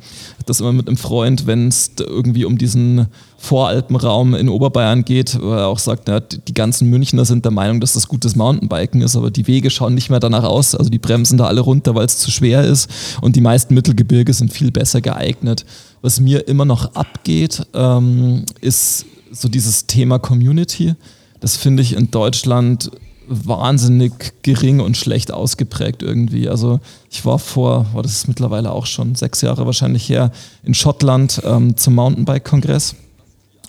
das immer mit einem Freund, wenn es irgendwie um diesen Voralpenraum in Oberbayern geht, wo er auch sagt, ja, die ganzen Münchner sind der Meinung, dass das gutes Mountainbiken ist, aber die Wege schauen nicht mehr danach aus. Also die bremsen da alle runter, weil es zu schwer ist und die meisten Mittelgebirge sind viel besser geeignet. Was mir immer noch abgeht, ähm, ist so dieses Thema Community. Das finde ich in Deutschland wahnsinnig gering und schlecht ausgeprägt irgendwie. Also ich war vor, war das ist mittlerweile auch schon sechs Jahre wahrscheinlich her, in Schottland ähm, zum Mountainbike-Kongress.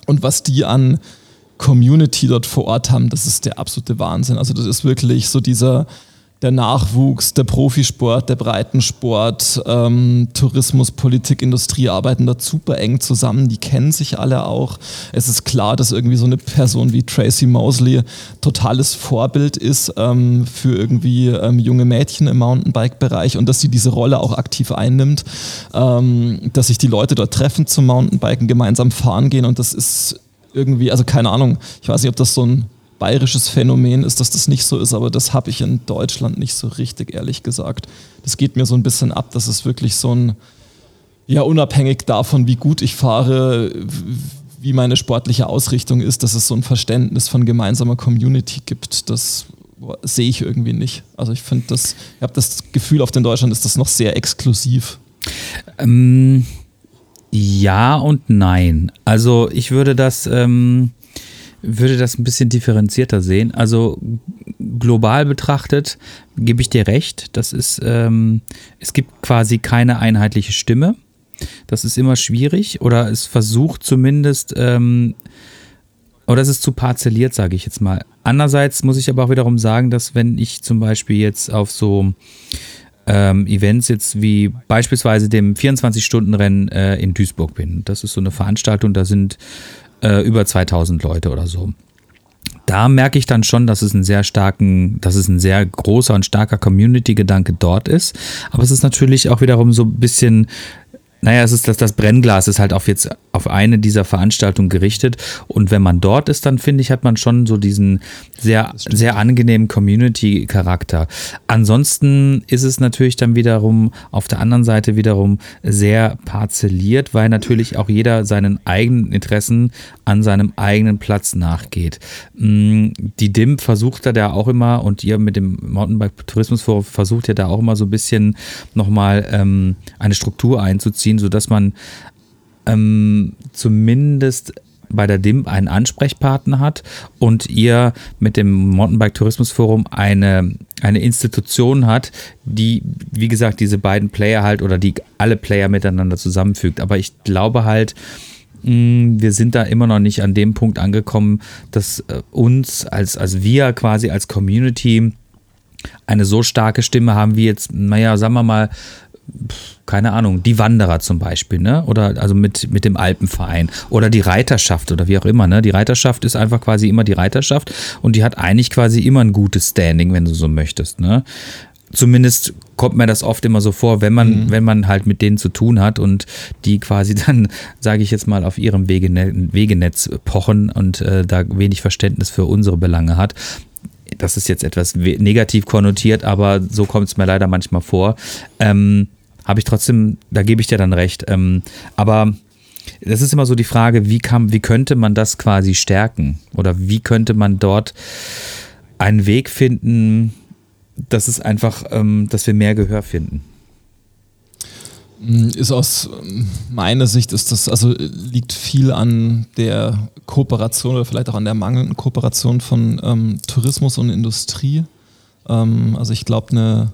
Und was die an Community dort vor Ort haben, das ist der absolute Wahnsinn. Also das ist wirklich so dieser der Nachwuchs, der Profisport, der Breitensport, ähm, Tourismus, Politik, Industrie arbeiten da super eng zusammen. Die kennen sich alle auch. Es ist klar, dass irgendwie so eine Person wie Tracy Mosley totales Vorbild ist ähm, für irgendwie ähm, junge Mädchen im Mountainbike-Bereich und dass sie diese Rolle auch aktiv einnimmt, ähm, dass sich die Leute dort treffen zum Mountainbiken, gemeinsam fahren gehen und das ist irgendwie, also keine Ahnung, ich weiß nicht, ob das so ein bayerisches Phänomen ist, dass das nicht so ist, aber das habe ich in Deutschland nicht so richtig, ehrlich gesagt. Das geht mir so ein bisschen ab, dass es wirklich so ein, ja, unabhängig davon, wie gut ich fahre, wie meine sportliche Ausrichtung ist, dass es so ein Verständnis von gemeinsamer Community gibt. Das sehe ich irgendwie nicht. Also ich finde das, ich habe das Gefühl, auf den Deutschland ist das noch sehr exklusiv. Ähm, ja und nein. Also ich würde das, ähm, würde das ein bisschen differenzierter sehen. Also global betrachtet gebe ich dir recht. Das ist, ähm, es gibt quasi keine einheitliche Stimme. Das ist immer schwierig oder es versucht zumindest, ähm, oder es ist zu parzelliert, sage ich jetzt mal. Andererseits muss ich aber auch wiederum sagen, dass wenn ich zum Beispiel jetzt auf so ähm, Events jetzt wie beispielsweise dem 24-Stunden-Rennen äh, in Duisburg bin, das ist so eine Veranstaltung, da sind äh, über 2000 Leute oder so. Da merke ich dann schon, dass es ein sehr starken, dass es ein sehr großer und starker Community-Gedanke dort ist. Aber es ist natürlich auch wiederum so ein bisschen naja, es ist das, das Brennglas ist halt auf jetzt auf eine dieser Veranstaltungen gerichtet. Und wenn man dort ist, dann finde ich, hat man schon so diesen sehr, sehr angenehmen Community-Charakter. Ansonsten ist es natürlich dann wiederum auf der anderen Seite wiederum sehr parzelliert, weil natürlich auch jeder seinen eigenen Interessen an seinem eigenen Platz nachgeht. Mm, die DIM versucht da auch immer und ihr mit dem Mountainbike Tourismusforum versucht ja da auch immer so ein bisschen nochmal ähm, eine Struktur einzuziehen ziehen, sodass man ähm, zumindest bei der DIM einen Ansprechpartner hat und ihr mit dem Mountainbike Tourismus Forum eine, eine Institution hat, die, wie gesagt, diese beiden Player halt oder die alle Player miteinander zusammenfügt. Aber ich glaube halt, mm, wir sind da immer noch nicht an dem Punkt angekommen, dass äh, uns als, als wir quasi als Community eine so starke Stimme haben wie jetzt, naja, sagen wir mal, keine Ahnung, die Wanderer zum Beispiel, ne? Oder also mit, mit dem Alpenverein oder die Reiterschaft oder wie auch immer, ne? Die Reiterschaft ist einfach quasi immer die Reiterschaft und die hat eigentlich quasi immer ein gutes Standing, wenn du so möchtest, ne? Zumindest kommt mir das oft immer so vor, wenn man, mhm. wenn man halt mit denen zu tun hat und die quasi dann, sage ich jetzt mal, auf ihrem Wegenetz pochen und äh, da wenig Verständnis für unsere Belange hat, das ist jetzt etwas negativ konnotiert, aber so kommt es mir leider manchmal vor. Ähm, habe ich trotzdem, da gebe ich dir dann recht. Ähm, aber das ist immer so die Frage, wie, kann, wie könnte man das quasi stärken? Oder wie könnte man dort einen Weg finden, dass es einfach, ähm, dass wir mehr Gehör finden? Ist aus meiner Sicht ist das, also liegt viel an der Kooperation oder vielleicht auch an der mangelnden Kooperation von ähm, Tourismus und Industrie. Ähm, also ich glaube, eine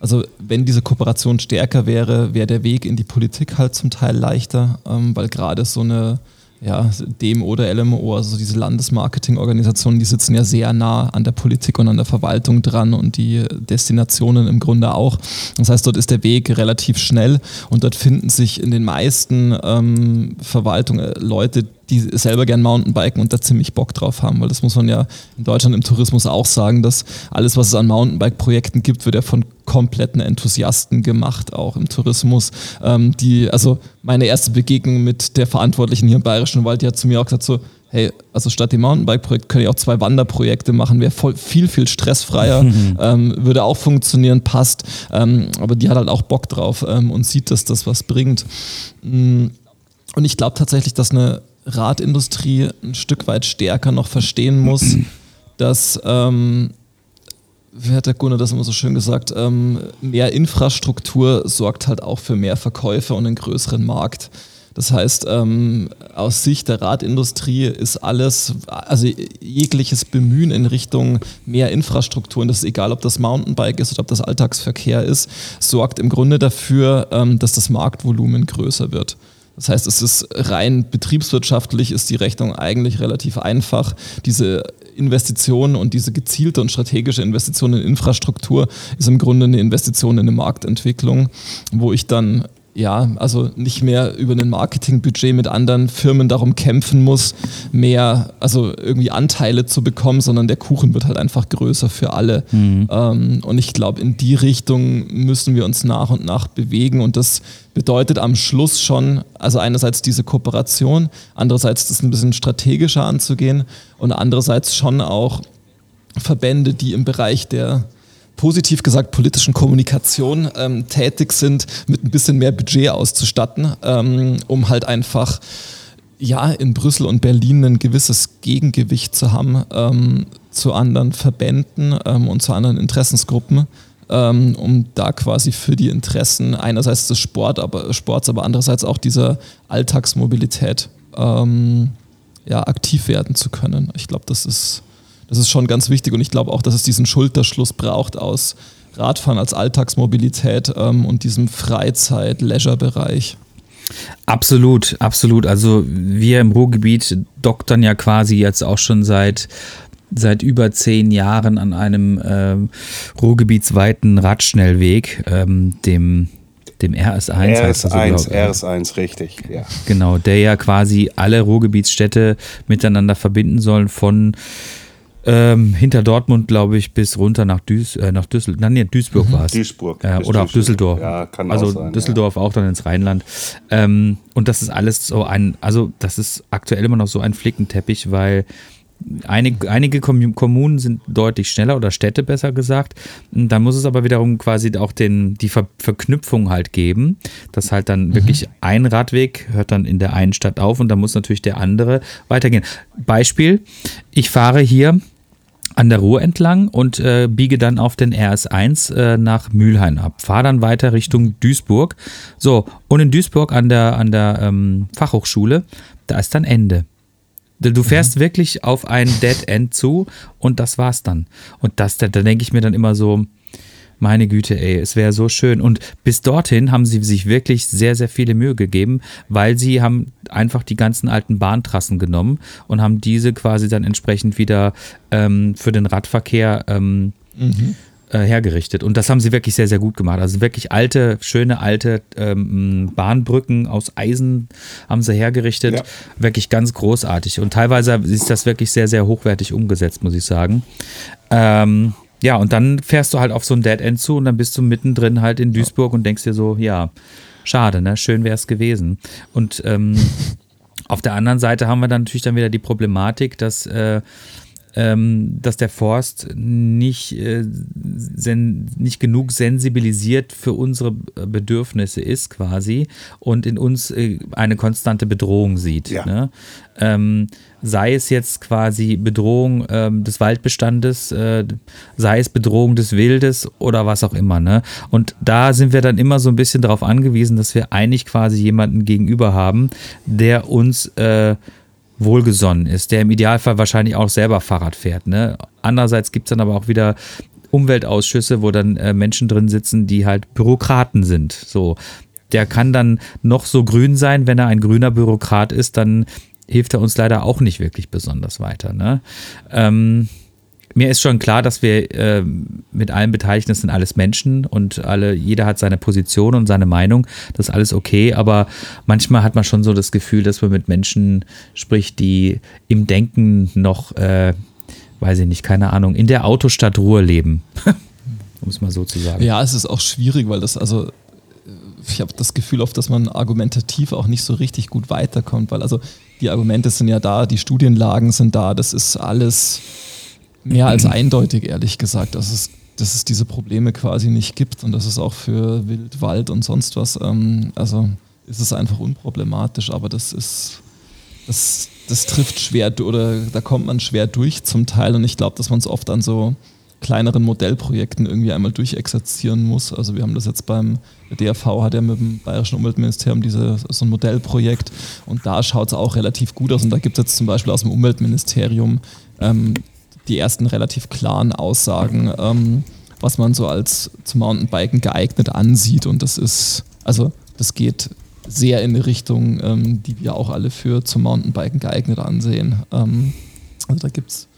also wenn diese Kooperation stärker wäre, wäre der Weg in die Politik halt zum Teil leichter, ähm, weil gerade so eine ja, DEM oder LMO, also diese Landesmarketingorganisationen, die sitzen ja sehr nah an der Politik und an der Verwaltung dran und die Destinationen im Grunde auch. Das heißt, dort ist der Weg relativ schnell und dort finden sich in den meisten ähm, Verwaltungen Leute, die selber gern Mountainbiken und da ziemlich Bock drauf haben, weil das muss man ja in Deutschland im Tourismus auch sagen, dass alles, was es an Mountainbike-Projekten gibt, wird ja von kompletten Enthusiasten gemacht, auch im Tourismus. Ähm, die, also meine erste Begegnung mit der Verantwortlichen hier im Bayerischen Wald, die hat zu mir auch gesagt so, hey, also statt dem Mountainbike-Projekt können ich auch zwei Wanderprojekte machen, wäre voll viel, viel stressfreier, ähm, würde auch funktionieren, passt. Ähm, aber die hat halt auch Bock drauf ähm, und sieht, dass das was bringt. Mm, und ich glaube tatsächlich, dass eine Radindustrie ein Stück weit stärker noch verstehen muss, dass, ähm, wie hat der Gunnar das immer so schön gesagt, ähm, mehr Infrastruktur sorgt halt auch für mehr Verkäufe und einen größeren Markt. Das heißt, ähm, aus Sicht der Radindustrie ist alles, also jegliches Bemühen in Richtung mehr Infrastruktur, und das ist egal, ob das Mountainbike ist oder ob das Alltagsverkehr ist, sorgt im Grunde dafür, ähm, dass das Marktvolumen größer wird. Das heißt, es ist rein betriebswirtschaftlich ist die Rechnung eigentlich relativ einfach. Diese Investition und diese gezielte und strategische Investition in Infrastruktur ist im Grunde eine Investition in eine Marktentwicklung, wo ich dann ja, also nicht mehr über ein Marketingbudget mit anderen Firmen darum kämpfen muss, mehr, also irgendwie Anteile zu bekommen, sondern der Kuchen wird halt einfach größer für alle. Mhm. Ähm, und ich glaube, in die Richtung müssen wir uns nach und nach bewegen und das bedeutet am Schluss schon, also einerseits diese Kooperation, andererseits das ein bisschen strategischer anzugehen und andererseits schon auch Verbände, die im Bereich der positiv gesagt politischen Kommunikation ähm, tätig sind, mit ein bisschen mehr Budget auszustatten, ähm, um halt einfach ja in Brüssel und Berlin ein gewisses Gegengewicht zu haben ähm, zu anderen Verbänden ähm, und zu anderen Interessensgruppen, ähm, um da quasi für die Interessen einerseits des Sport, aber, Sports, aber andererseits auch dieser Alltagsmobilität ähm, ja, aktiv werden zu können. Ich glaube, das ist das ist schon ganz wichtig und ich glaube auch, dass es diesen Schulterschluss braucht aus Radfahren als Alltagsmobilität ähm, und diesem Freizeit-Leisure-Bereich. Absolut, absolut. Also wir im Ruhrgebiet doktern ja quasi jetzt auch schon seit seit über zehn Jahren an einem ähm, ruhrgebietsweiten Radschnellweg, ähm, dem dem RS1. RS1, so, RS1, richtig, ja. Genau, der ja quasi alle Ruhrgebietsstädte miteinander verbinden soll von ähm, hinter Dortmund, glaube ich, bis runter nach, Duis, äh, nach Düsseldorf. Nein, nee, Duisburg mhm. war es. Duisburg. Äh, oder auch Düsseldorf. Ja, kann also auch sein, Düsseldorf ja. auch dann ins Rheinland. Ähm, und das ist alles so ein, also das ist aktuell immer noch so ein Flickenteppich, weil Einige, einige Kommunen sind deutlich schneller oder Städte besser gesagt. Da muss es aber wiederum quasi auch den, die Ver Verknüpfung halt geben, dass halt dann mhm. wirklich ein Radweg hört dann in der einen Stadt auf und dann muss natürlich der andere weitergehen. Beispiel, ich fahre hier an der Ruhr entlang und äh, biege dann auf den RS1 äh, nach Mülheim ab. Fahre dann weiter Richtung Duisburg. So, und in Duisburg an der, an der ähm, Fachhochschule, da ist dann Ende. Du fährst mhm. wirklich auf ein Dead End zu und das war's dann. Und das, da, da denke ich mir dann immer so, meine Güte, ey, es wäre so schön. Und bis dorthin haben sie sich wirklich sehr, sehr viele Mühe gegeben, weil sie haben einfach die ganzen alten Bahntrassen genommen und haben diese quasi dann entsprechend wieder ähm, für den Radverkehr ähm, mhm äh, hergerichtet. Und das haben sie wirklich sehr, sehr gut gemacht. Also wirklich alte, schöne alte ähm, Bahnbrücken aus Eisen haben sie hergerichtet. Ja. Wirklich ganz großartig. Und teilweise ist das wirklich sehr, sehr hochwertig umgesetzt, muss ich sagen. Ähm, ja, und dann fährst du halt auf so ein Dead End zu und dann bist du mittendrin halt in Duisburg und denkst dir so, ja, schade, ne? Schön wäre es gewesen. Und ähm, auf der anderen Seite haben wir dann natürlich dann wieder die Problematik, dass äh, ähm, dass der Forst nicht, äh, sen, nicht genug sensibilisiert für unsere Bedürfnisse ist quasi und in uns äh, eine konstante Bedrohung sieht. Ja. Ne? Ähm, sei es jetzt quasi Bedrohung ähm, des Waldbestandes, äh, sei es Bedrohung des Wildes oder was auch immer. Ne? Und da sind wir dann immer so ein bisschen darauf angewiesen, dass wir eigentlich quasi jemanden gegenüber haben, der uns äh, wohlgesonnen ist, der im Idealfall wahrscheinlich auch selber Fahrrad fährt. Ne? Andererseits gibt es dann aber auch wieder Umweltausschüsse, wo dann äh, Menschen drin sitzen, die halt Bürokraten sind. So, der kann dann noch so grün sein, wenn er ein grüner Bürokrat ist, dann hilft er uns leider auch nicht wirklich besonders weiter. Ne? Ähm, mir ist schon klar, dass wir äh, mit allen Beteiligten, sind alles Menschen und alle, jeder hat seine Position und seine Meinung. Das ist alles okay, aber manchmal hat man schon so das Gefühl, dass man mit Menschen spricht, die im Denken noch, äh, weiß ich nicht, keine Ahnung, in der Autostadt Ruhe leben. um es mal so zu sagen. Ja, es ist auch schwierig, weil das, also ich habe das Gefühl oft, dass man argumentativ auch nicht so richtig gut weiterkommt, weil also die Argumente sind ja da, die Studienlagen sind da, das ist alles mehr als eindeutig, ehrlich gesagt, dass es, dass es diese Probleme quasi nicht gibt und dass es auch für Wild, Wald und sonst was, ähm, also ist es einfach unproblematisch, aber das ist, das, das trifft schwer oder da kommt man schwer durch zum Teil und ich glaube, dass man es oft an so kleineren Modellprojekten irgendwie einmal durchexerzieren muss. Also wir haben das jetzt beim DRV hat ja mit dem Bayerischen Umweltministerium diese, so ein Modellprojekt und da schaut es auch relativ gut aus und da gibt es jetzt zum Beispiel aus dem Umweltministerium ähm, die ersten relativ klaren Aussagen, ähm, was man so als zum Mountainbiken geeignet ansieht und das ist, also das geht sehr in die Richtung, ähm, die wir auch alle für zum Mountainbiken geeignet ansehen. Ähm, also da gibt es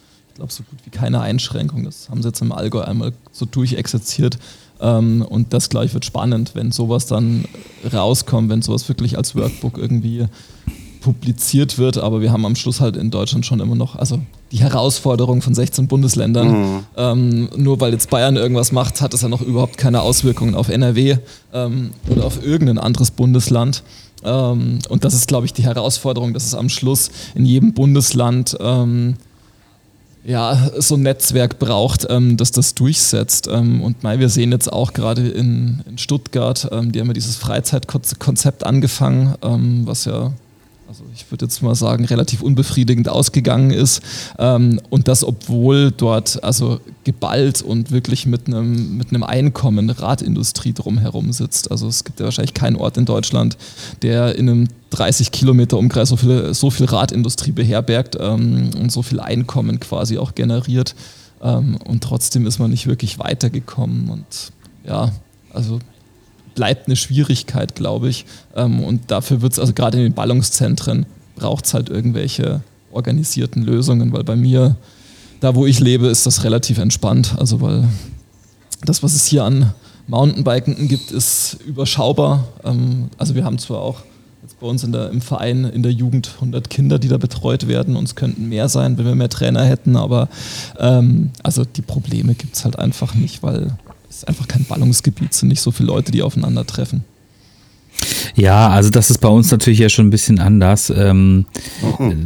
glaube, so gut wie keine Einschränkung. Das haben sie jetzt im Allgäu einmal so durchexerziert. Ähm, und das, glaube ich, wird spannend, wenn sowas dann rauskommt, wenn sowas wirklich als Workbook irgendwie publiziert wird. Aber wir haben am Schluss halt in Deutschland schon immer noch, also die Herausforderung von 16 Bundesländern. Mhm. Ähm, nur weil jetzt Bayern irgendwas macht, hat es ja noch überhaupt keine Auswirkungen auf NRW ähm, oder auf irgendein anderes Bundesland. Ähm, und das ist, glaube ich, die Herausforderung, dass es am Schluss in jedem Bundesland ähm, ja, so ein Netzwerk braucht, ähm, das das durchsetzt. Ähm, und Mai, wir sehen jetzt auch gerade in, in Stuttgart, ähm, die haben ja dieses Freizeitkonzept angefangen, ähm, was ja also ich würde jetzt mal sagen, relativ unbefriedigend ausgegangen ist. Ähm, und das, obwohl dort also geballt und wirklich mit einem, mit einem Einkommen Radindustrie drumherum sitzt. Also es gibt ja wahrscheinlich keinen Ort in Deutschland, der in einem 30 Kilometer Umkreis so viel, so viel Radindustrie beherbergt ähm, und so viel Einkommen quasi auch generiert. Ähm, und trotzdem ist man nicht wirklich weitergekommen. Und ja, also bleibt eine Schwierigkeit, glaube ich. Ähm, und dafür wird es, also gerade in den Ballungszentren, braucht es halt irgendwelche organisierten Lösungen, weil bei mir, da wo ich lebe, ist das relativ entspannt. Also weil das, was es hier an Mountainbiken gibt, ist überschaubar. Ähm, also wir haben zwar auch bei uns der, im Verein in der Jugend 100 Kinder, die da betreut werden. und es könnten mehr sein, wenn wir mehr Trainer hätten, aber ähm, also die Probleme gibt es halt einfach nicht, weil ist einfach kein Ballungsgebiet, sind nicht so viele Leute, die aufeinandertreffen. Ja, also das ist bei uns natürlich ja schon ein bisschen anders. Ähm,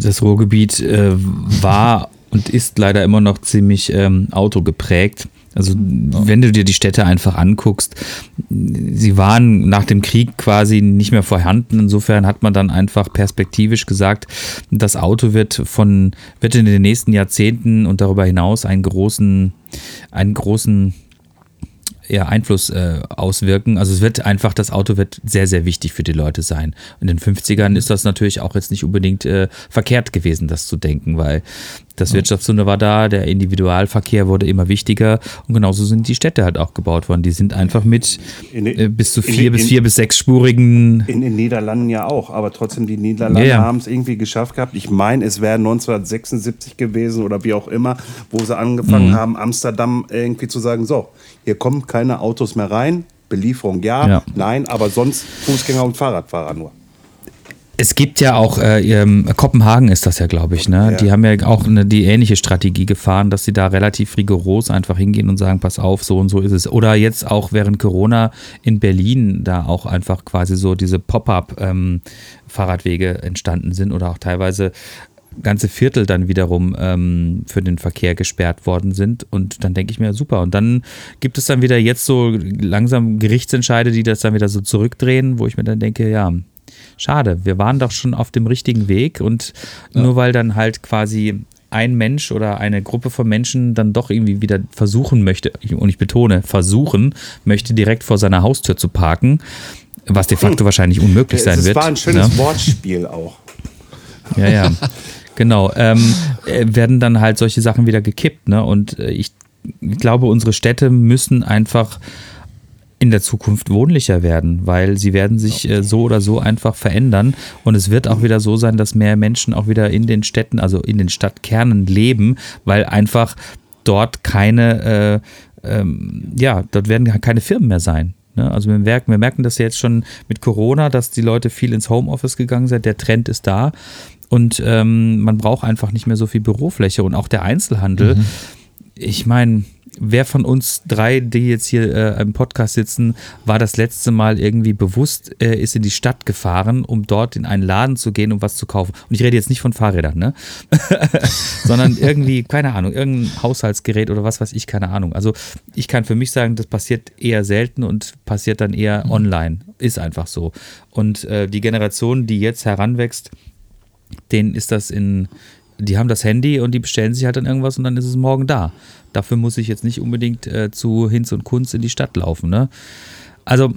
das Ruhrgebiet äh, war und ist leider immer noch ziemlich ähm, autogeprägt. Also wenn du dir die Städte einfach anguckst, sie waren nach dem Krieg quasi nicht mehr vorhanden. Insofern hat man dann einfach perspektivisch gesagt, das Auto wird von wird in den nächsten Jahrzehnten und darüber hinaus einen großen einen großen eher Einfluss äh, auswirken. Also es wird einfach, das Auto wird sehr, sehr wichtig für die Leute sein. In den 50ern ist das natürlich auch jetzt nicht unbedingt äh, verkehrt gewesen, das zu denken, weil das Wirtschaftswunder war da, der Individualverkehr wurde immer wichtiger und genauso sind die Städte halt auch gebaut worden. Die sind einfach mit in, äh, bis zu vier in, bis vier bis sechsspurigen. In den Niederlanden ja auch, aber trotzdem die Niederlande ja, ja. haben es irgendwie geschafft gehabt. Ich meine, es wäre 1976 gewesen oder wie auch immer, wo sie angefangen mhm. haben, Amsterdam irgendwie zu sagen, so, hier kommen keine Autos mehr rein, Belieferung ja, ja. nein, aber sonst Fußgänger und Fahrradfahrer nur. Es gibt ja auch, äh, ähm, Kopenhagen ist das ja, glaube ich, ne? Ja. Die haben ja auch eine, die ähnliche Strategie gefahren, dass sie da relativ rigoros einfach hingehen und sagen, pass auf, so und so ist es. Oder jetzt auch während Corona in Berlin da auch einfach quasi so diese Pop-up-Fahrradwege ähm, entstanden sind oder auch teilweise ganze Viertel dann wiederum ähm, für den Verkehr gesperrt worden sind. Und dann denke ich mir, super. Und dann gibt es dann wieder jetzt so langsam Gerichtsentscheide, die das dann wieder so zurückdrehen, wo ich mir dann denke, ja, schade, wir waren doch schon auf dem richtigen Weg und ja. nur weil dann halt quasi ein Mensch oder eine Gruppe von Menschen dann doch irgendwie wieder versuchen möchte, und ich betone, versuchen möchte, direkt vor seiner Haustür zu parken, was de facto hm. wahrscheinlich unmöglich sein das wird. Das war ein schönes ne? Wortspiel auch. Ja, ja. Genau. Ähm, äh, werden dann halt solche Sachen wieder gekippt, ne? Und äh, ich glaube, unsere Städte müssen einfach in der Zukunft wohnlicher werden, weil sie werden sich äh, so oder so einfach verändern und es wird auch wieder so sein, dass mehr Menschen auch wieder in den Städten, also in den Stadtkernen leben, weil einfach dort keine, äh, ähm, ja, dort werden keine Firmen mehr sein. Ne? Also wir merken, wir merken das jetzt schon mit Corona, dass die Leute viel ins Homeoffice gegangen sind. Der Trend ist da und ähm, man braucht einfach nicht mehr so viel Bürofläche und auch der Einzelhandel. Mhm. Ich meine, wer von uns drei, die jetzt hier äh, im Podcast sitzen, war das letzte Mal irgendwie bewusst, äh, ist in die Stadt gefahren, um dort in einen Laden zu gehen, um was zu kaufen. Und ich rede jetzt nicht von Fahrrädern, ne? Sondern irgendwie, keine Ahnung, irgendein Haushaltsgerät oder was weiß ich, keine Ahnung. Also ich kann für mich sagen, das passiert eher selten und passiert dann eher mhm. online. Ist einfach so. Und äh, die Generation, die jetzt heranwächst, denen ist das in, die haben das Handy und die bestellen sich halt dann irgendwas und dann ist es morgen da. Dafür muss ich jetzt nicht unbedingt äh, zu Hinz und Kunst in die Stadt laufen. Ne? Also,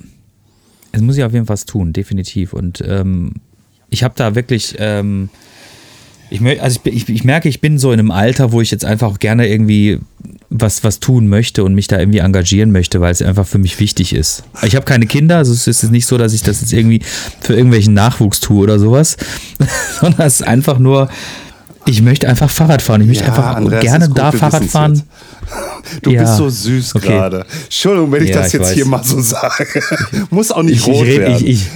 es muss ich auf jeden Fall was tun, definitiv. Und ähm, ich habe da wirklich, ähm, ich, also ich, ich, ich, merke, ich bin so in einem Alter, wo ich jetzt einfach gerne irgendwie was, was tun möchte und mich da irgendwie engagieren möchte, weil es einfach für mich wichtig ist. Ich habe keine Kinder, also es ist nicht so, dass ich das jetzt irgendwie für irgendwelchen Nachwuchs tue oder sowas, sondern es ist einfach nur, ich möchte einfach Fahrrad fahren. Ich möchte ja, einfach Andreas, gerne gut, da Fahrrad fahren. Du ja. bist so süß okay. gerade. Entschuldigung, wenn ich ja, das jetzt ich hier mal so sage. Muss auch nicht ich, rot ich red, werden. Ich, ich,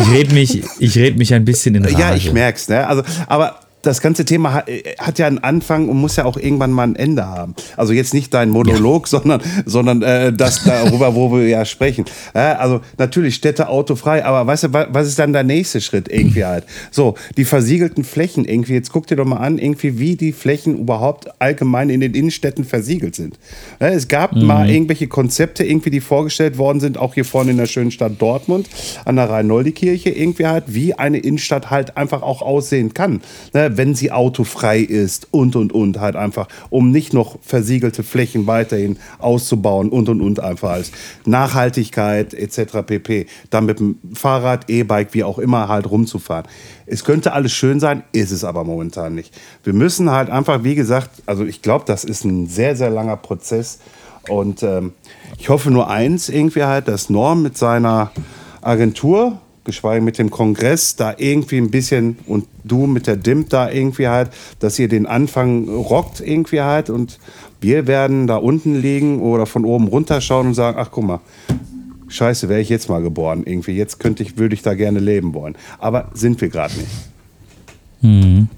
ich rede mich, red mich ein bisschen in Rage. Ja, ich merk's. Ne? Also, aber das ganze Thema hat, hat, ja einen Anfang und muss ja auch irgendwann mal ein Ende haben. Also jetzt nicht dein Monolog, ja. sondern, sondern äh, das darüber, wo wir ja sprechen. Ja, also natürlich Städte autofrei, aber weißt du, was ist dann der nächste Schritt irgendwie halt? So, die versiegelten Flächen irgendwie, jetzt guck dir doch mal an, irgendwie, wie die Flächen überhaupt allgemein in den Innenstädten versiegelt sind. Ja, es gab mhm. mal irgendwelche Konzepte irgendwie, die vorgestellt worden sind, auch hier vorne in der schönen Stadt Dortmund, an der Rhein-Noldi-Kirche irgendwie halt, wie eine Innenstadt halt einfach auch aussehen kann. Ne? Wenn sie autofrei ist und und und halt einfach, um nicht noch versiegelte Flächen weiterhin auszubauen und und und einfach als Nachhaltigkeit etc. pp. Dann mit dem Fahrrad, E-Bike, wie auch immer halt rumzufahren. Es könnte alles schön sein, ist es aber momentan nicht. Wir müssen halt einfach, wie gesagt, also ich glaube, das ist ein sehr, sehr langer Prozess und ähm, ich hoffe nur eins irgendwie halt, dass Norm mit seiner Agentur geschweige mit dem Kongress, da irgendwie ein bisschen und du mit der DIMP da irgendwie halt, dass ihr den Anfang rockt irgendwie halt und wir werden da unten liegen oder von oben runterschauen und sagen, ach guck mal, scheiße, wäre ich jetzt mal geboren irgendwie, jetzt könnte ich, würde ich da gerne leben wollen. Aber sind wir gerade nicht. Mhm.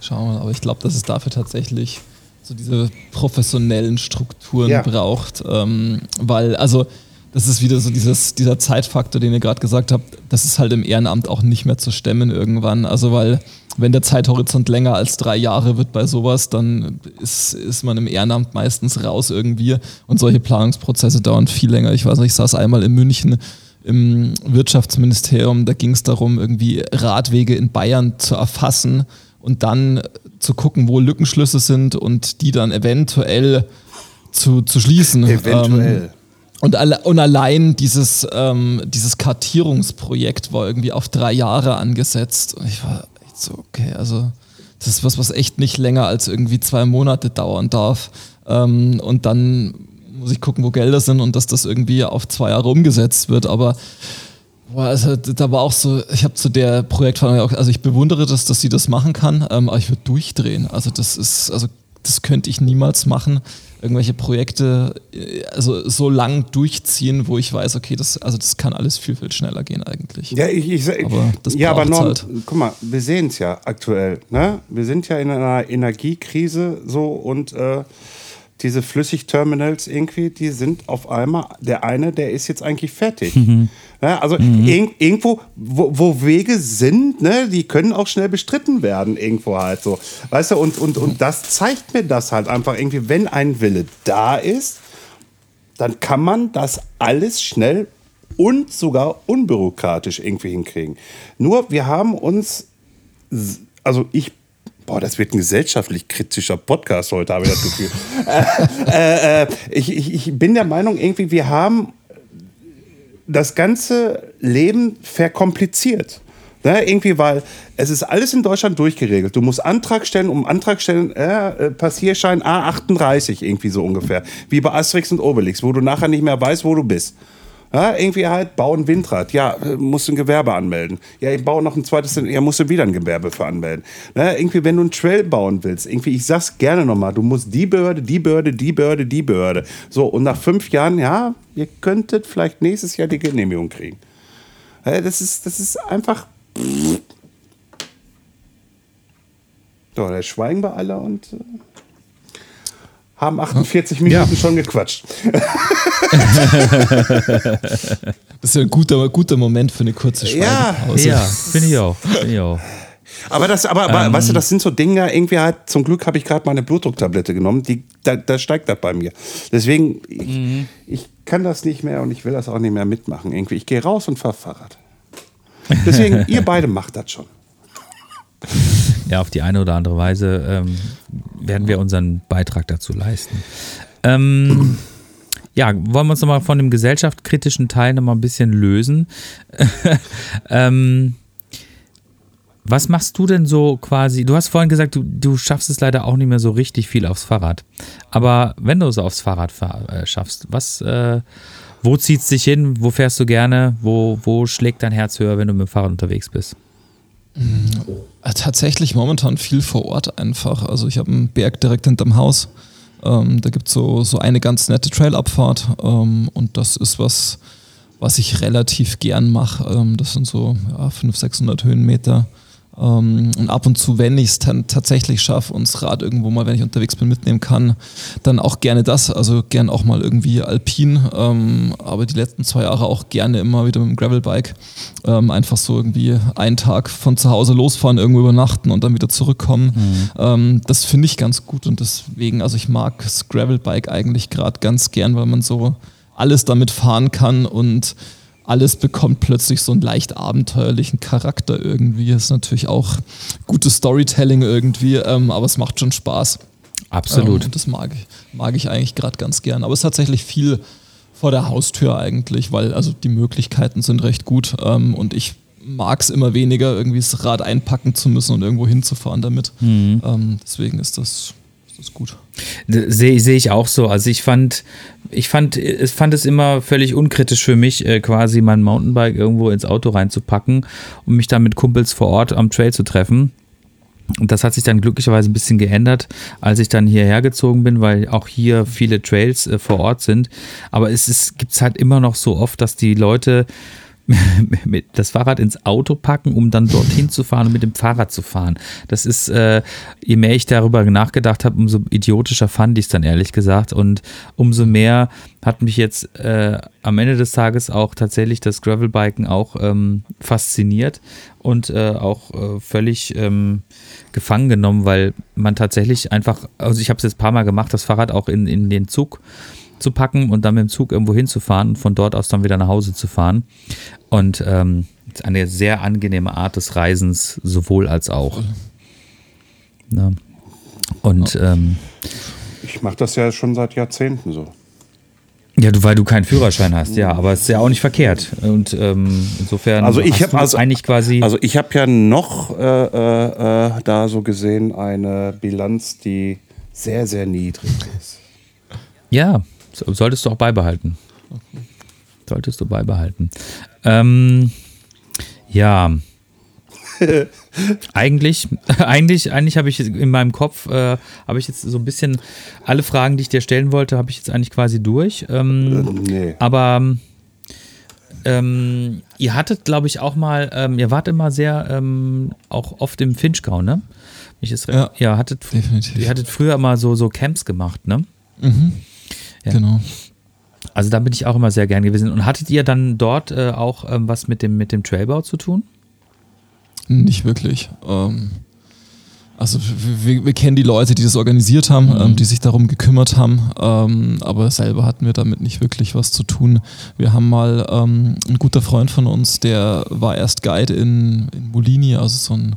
Schauen wir mal, aber ich glaube, dass es dafür tatsächlich so diese professionellen Strukturen ja. braucht, ähm, weil, also das ist wieder so dieses, dieser Zeitfaktor, den ihr gerade gesagt habt, das ist halt im Ehrenamt auch nicht mehr zu stemmen irgendwann. Also weil wenn der Zeithorizont länger als drei Jahre wird bei sowas, dann ist, ist man im Ehrenamt meistens raus irgendwie und solche Planungsprozesse dauern viel länger. Ich weiß nicht, ich saß einmal in München im Wirtschaftsministerium, da ging es darum, irgendwie Radwege in Bayern zu erfassen und dann zu gucken, wo Lückenschlüsse sind und die dann eventuell zu, zu schließen. Eventuell. Ähm, und, alle, und allein dieses, ähm, dieses Kartierungsprojekt war irgendwie auf drei Jahre angesetzt. Und ich war echt so, okay, also das ist was, was echt nicht länger als irgendwie zwei Monate dauern darf. Ähm, und dann muss ich gucken, wo Gelder sind und dass das irgendwie auf zwei Jahre umgesetzt wird. Aber boah, also, da war auch so, ich habe zu der Projektverantwortung auch, also ich bewundere das, dass sie das machen kann, ähm, aber ich würde durchdrehen. Also das ist, also das könnte ich niemals machen irgendwelche Projekte äh, also so lang durchziehen, wo ich weiß, okay, das, also das kann alles viel, viel schneller gehen eigentlich. Ja, ich, ich, aber das ja, aber Norm, halt. guck mal, wir sehen es ja aktuell. Ne? Wir sind ja in einer Energiekrise so und äh, diese Flüssigterminals irgendwie, die sind auf einmal, der eine, der ist jetzt eigentlich fertig. Mhm. Ja, also mhm. irg irgendwo, wo, wo, Wege sind, ne, die können auch schnell bestritten werden, irgendwo halt so. Weißt du, und, und, und das zeigt mir das halt einfach irgendwie, wenn ein Wille da ist, dann kann man das alles schnell und sogar unbürokratisch irgendwie hinkriegen. Nur wir haben uns, also ich Boah, das wird ein gesellschaftlich kritischer Podcast heute, habe ich das Gefühl. äh, äh, ich, ich, ich bin der Meinung, irgendwie, wir haben das ganze Leben verkompliziert. Ne, irgendwie, weil es ist alles in Deutschland durchgeregelt. Du musst Antrag stellen, um Antrag stellen, äh, Passierschein A38 irgendwie so ungefähr. Wie bei Asterix und Obelix, wo du nachher nicht mehr weißt, wo du bist. Ja, irgendwie halt, bau ein Windrad. Ja, äh, musst du ein Gewerbe anmelden. Ja, ich baue noch ein zweites, ja, musst du wieder ein Gewerbe für anmelden. Ja, irgendwie, wenn du einen Trail bauen willst, irgendwie, ich sag's gerne nochmal, du musst die Behörde, die Behörde, die Behörde, die Behörde. So, und nach fünf Jahren, ja, ihr könntet vielleicht nächstes Jahr die Genehmigung kriegen. Ja, das ist, das ist einfach. So, da schweigen wir alle und äh, haben 48 Minuten schon gequatscht. Das ist ja ein guter, guter Moment für eine kurze Ja, Schweigepause. Ja, finde ich auch. Find ich auch. Aber das, aber, aber weißt du, das sind so Dinge, irgendwie halt, zum Glück habe ich gerade meine Blutdrucktablette genommen, die, da, da steigt das bei mir. Deswegen, ich, ich kann das nicht mehr und ich will das auch nicht mehr mitmachen. Irgendwie, ich gehe raus und fahre Fahrrad. Deswegen, ihr beide macht das schon. Ja, auf die eine oder andere Weise ähm, werden wir unseren Beitrag dazu leisten. Ähm, ja, wollen wir uns nochmal von dem gesellschaftskritischen Teil nochmal ein bisschen lösen. ähm, was machst du denn so quasi? Du hast vorhin gesagt, du, du schaffst es leider auch nicht mehr so richtig viel aufs Fahrrad. Aber wenn du es aufs Fahrrad fahr, äh, schaffst, was, äh, wo zieht es dich hin? Wo fährst du gerne? Wo, wo schlägt dein Herz höher, wenn du mit dem Fahrrad unterwegs bist? Äh, Tatsächlich momentan viel vor Ort einfach. Also ich habe einen Berg direkt hinterm Haus. Ähm, da gibt es so, so eine ganz nette Trailabfahrt ähm, und das ist was, was ich relativ gern mache. Ähm, das sind so ja, 500, 600 Höhenmeter. Ähm, und ab und zu, wenn ich es dann tatsächlich schaffe und das Rad irgendwo mal, wenn ich unterwegs bin, mitnehmen kann, dann auch gerne das. Also gern auch mal irgendwie alpin, ähm, aber die letzten zwei Jahre auch gerne immer wieder mit dem Gravelbike. Ähm, einfach so irgendwie einen Tag von zu Hause losfahren, irgendwo übernachten und dann wieder zurückkommen. Ähm, das finde ich ganz gut und deswegen, also ich mag das Gravelbike eigentlich gerade ganz gern, weil man so alles damit fahren kann und alles bekommt plötzlich so einen leicht abenteuerlichen Charakter irgendwie. Ist natürlich auch gutes Storytelling irgendwie, ähm, aber es macht schon Spaß. Absolut. Ähm, das mag ich, mag ich eigentlich gerade ganz gern. Aber es ist tatsächlich viel vor der Haustür eigentlich, weil also die Möglichkeiten sind recht gut ähm, und ich mag es immer weniger, irgendwie das Rad einpacken zu müssen und irgendwo hinzufahren damit. Ähm, deswegen ist das, ist das gut. Sehe seh ich auch so. Also ich fand, ich fand, es fand es immer völlig unkritisch für mich, äh, quasi mein Mountainbike irgendwo ins Auto reinzupacken und mich dann mit Kumpels vor Ort am Trail zu treffen. Und das hat sich dann glücklicherweise ein bisschen geändert, als ich dann hierher gezogen bin, weil auch hier viele Trails äh, vor Ort sind. Aber es gibt es halt immer noch so oft, dass die Leute das Fahrrad ins Auto packen, um dann dorthin zu fahren und mit dem Fahrrad zu fahren. Das ist, äh, je mehr ich darüber nachgedacht habe, umso idiotischer fand ich es dann ehrlich gesagt. Und umso mehr hat mich jetzt äh, am Ende des Tages auch tatsächlich das Gravelbiken auch ähm, fasziniert und äh, auch äh, völlig ähm, gefangen genommen, weil man tatsächlich einfach, also ich habe es jetzt ein paar Mal gemacht, das Fahrrad auch in, in den Zug zu packen und dann mit dem Zug irgendwo hinzufahren und von dort aus dann wieder nach Hause zu fahren. Und ähm, eine sehr angenehme Art des Reisens, sowohl als auch. Ne? Und ähm, Ich mache das ja schon seit Jahrzehnten so. ja, du, weil du keinen Führerschein hast, ja, aber es ist ja auch nicht verkehrt. Und ähm, insofern Also ich hast habe du also eigentlich quasi. Also ich habe ja noch äh, äh, äh, da so gesehen eine Bilanz, die sehr sehr niedrig ist. Ja, solltest du auch beibehalten. Solltest du beibehalten. Ähm, ja. eigentlich, eigentlich, eigentlich habe ich in meinem Kopf, äh, habe ich jetzt so ein bisschen alle Fragen, die ich dir stellen wollte, habe ich jetzt eigentlich quasi durch. Ähm, Nee. aber ähm, ihr hattet, glaube ich, auch mal, ähm, ihr wart immer sehr, ähm, auch oft im Finchgau, ne? Ich es, Ja, ja, hattet, definitiv. ihr hattet früher mal so, so Camps gemacht, ne? Ja. Genau. Also da bin ich auch immer sehr gern gewesen. Und hattet ihr dann dort äh, auch ähm, was mit dem, mit dem Trailbau zu tun? Nicht wirklich. Ähm, also wir, wir kennen die Leute, die das organisiert haben, ähm, die sich darum gekümmert haben, ähm, aber selber hatten wir damit nicht wirklich was zu tun. Wir haben mal ähm, ein guter Freund von uns, der war erst Guide in, in Molini, also so ein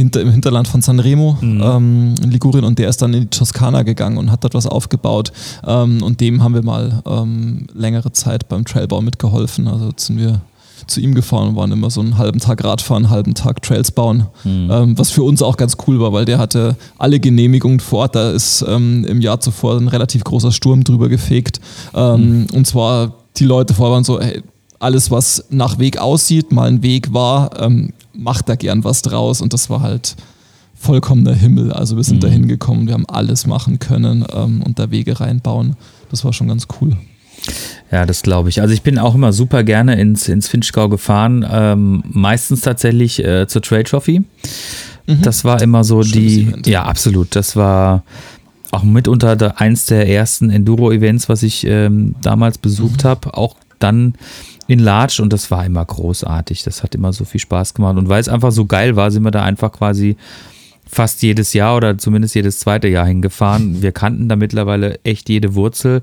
hinter, im Hinterland von Sanremo ähm, in Ligurien und der ist dann in die Toskana gegangen und hat dort was aufgebaut. Ähm, und dem haben wir mal ähm, längere Zeit beim Trailbau mitgeholfen. Also sind wir zu ihm gefahren und waren immer so einen halben Tag Radfahren, einen halben Tag Trails bauen, ähm, was für uns auch ganz cool war, weil der hatte alle Genehmigungen vor. Ort. Da ist ähm, im Jahr zuvor ein relativ großer Sturm drüber gefegt. Ähm, und zwar die Leute vorher waren so, hey, alles, was nach Weg aussieht, mal ein Weg war, ähm, macht da gern was draus. Und das war halt vollkommener Himmel. Also wir sind Mhm. da hingekommen, wir haben alles machen können ähm, und da Wege reinbauen. Das war schon ganz cool. Ja, das glaube ich. Also ich bin auch immer super gerne ins, ins Finchgau gefahren, ähm, meistens tatsächlich äh, zur Trade Trophy. Das war immer so Mhm. Schönes die, Event. ja absolut, das war auch mitunter der, eins der ersten Enduro-Events, was ich ähm, damals besucht Mhm. habe, auch dann in Larch und das war immer großartig. Das hat immer so viel Spaß gemacht und weil es einfach so geil war, sind wir da einfach quasi fast jedes Jahr oder zumindest jedes zweite Jahr hingefahren. Wir kannten da mittlerweile echt jede Wurzel.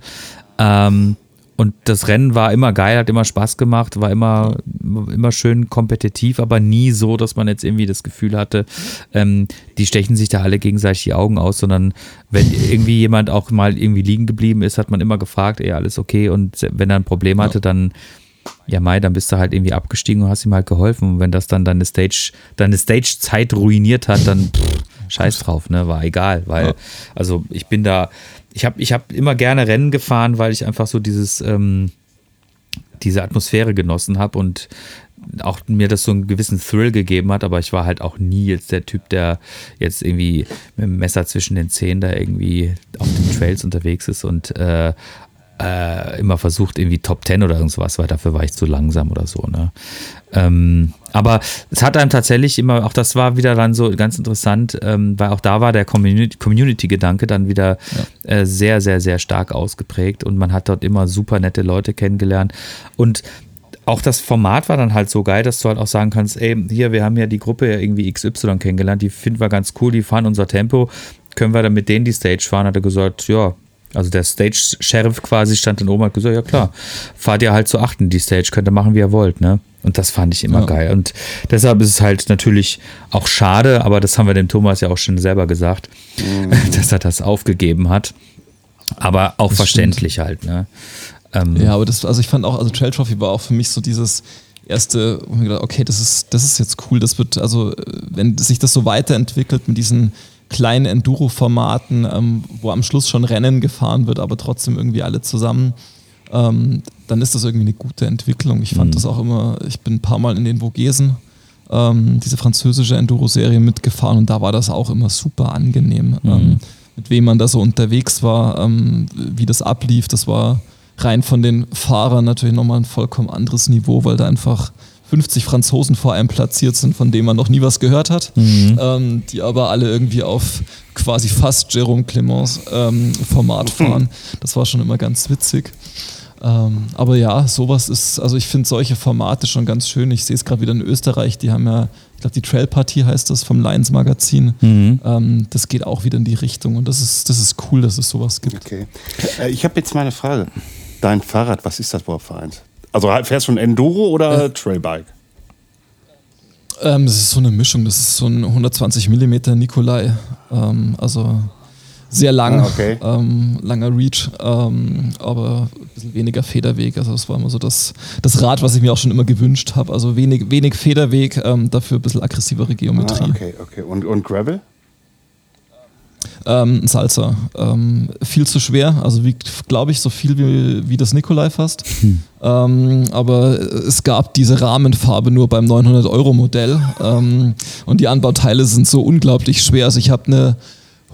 Ähm, und das Rennen war immer geil, hat immer Spaß gemacht, war immer, immer schön kompetitiv, aber nie so, dass man jetzt irgendwie das Gefühl hatte, ähm, die stechen sich da alle gegenseitig die Augen aus, sondern wenn irgendwie jemand auch mal irgendwie liegen geblieben ist, hat man immer gefragt, ey, alles okay. Und wenn er ein Problem hatte, dann ja, Mai, dann bist du halt irgendwie abgestiegen und hast ihm halt geholfen. Und wenn das dann deine Stage, deine Stage-Zeit ruiniert hat, dann pff, scheiß drauf, ne? War egal. Weil, Ja. also ich bin da, ich habe ich hab immer gerne Rennen gefahren, weil ich einfach so dieses, ähm, diese Atmosphäre genossen habe und auch mir das so einen gewissen Thrill gegeben hat, aber ich war halt auch nie jetzt der Typ, der jetzt irgendwie mit dem Messer zwischen den Zähnen da irgendwie auf den Trails unterwegs ist und äh, äh, immer versucht, irgendwie Top 10 oder irgendwas, weil dafür war ich zu langsam oder so. Ne? Ähm, aber es hat einem tatsächlich immer, auch das war wieder dann so ganz interessant, ähm, weil auch da war der Community- Community-Gedanke dann wieder äh, sehr, sehr, sehr stark ausgeprägt und man hat dort immer super nette Leute kennengelernt und auch das Format war dann halt so geil, dass du halt auch sagen kannst, ey, hier, wir haben ja die Gruppe ja irgendwie XY kennengelernt, die finden wir ganz cool, die fahren unser Tempo, können wir dann mit denen die Stage fahren? Hat er gesagt, ja, also der Stage-Sheriff quasi stand dann oben und hat gesagt, ja klar, fahrt ihr halt zu achten die Stage, könnt ihr machen, wie ihr wollt, ne? Und das fand ich immer Ja. geil. Und deshalb ist es halt natürlich auch schade, aber das haben wir dem Thomas ja auch schon selber gesagt, dass er das aufgegeben hat. Aber auch Das verständlich halt, ne? Ähm, Ja, aber das, also ich fand auch, also Trail Trophy war auch für mich so dieses erste, wo ich mir gedacht, okay, das ist, das ist jetzt cool. Das wird, also äh, wenn sich das so weiterentwickelt mit diesen kleinen Enduro-Formaten, ähm, wo am Schluss schon Rennen gefahren wird, aber trotzdem irgendwie alle zusammen, ähm, dann ist das irgendwie eine gute Entwicklung. Ich fand das auch immer, ich bin ein paar Mal in den Vogesen, ähm, diese französische Enduro-Serie mitgefahren und da war das auch immer super angenehm. Ähm, mit wem man da so unterwegs war, ähm, wie das ablief, das war rein von den Fahrern natürlich nochmal ein vollkommen anderes Niveau, weil da einfach 50 Franzosen vor einem platziert sind, von denen man noch nie was gehört hat, ähm, die aber alle irgendwie auf quasi fast Jérôme Clemens ähm, Format fahren. Das war schon immer ganz witzig. Ähm, aber ja, sowas ist, also ich finde solche Formate schon ganz schön. Ich sehe es gerade wieder in Österreich, die haben ja, ich glaube, die Trail-Partie heißt das vom Lions Magazin. Ähm, das geht auch wieder in die Richtung und das ist, das ist cool, dass es sowas gibt. Okay. Äh, ich habe jetzt mal eine Frage. Dein Fahrrad, was ist das überhaupt für eins? Also fährst du ein Enduro oder Trailbike? Ähm, das ist so eine Mischung, das ist so ein 120 mm Nikolai. Ähm, also sehr lang, Ah, okay. ähm, langer Reach, ähm, aber ein bisschen weniger Federweg. Also das war immer so das, das Rad, was ich mir auch schon immer gewünscht habe. Also wenig, wenig Federweg, ähm, dafür ein bisschen aggressivere Geometrie. Ah, okay, okay. Und, und Gravel? Ähm, Salsa. Ähm, viel zu schwer, also wiegt, glaube ich, so viel wie, wie das Nikolai fast. Ähm, aber es gab diese Rahmenfarbe nur beim 900-Euro-Modell. Ähm, und die Anbauteile sind so unglaublich schwer. Also ich habe eine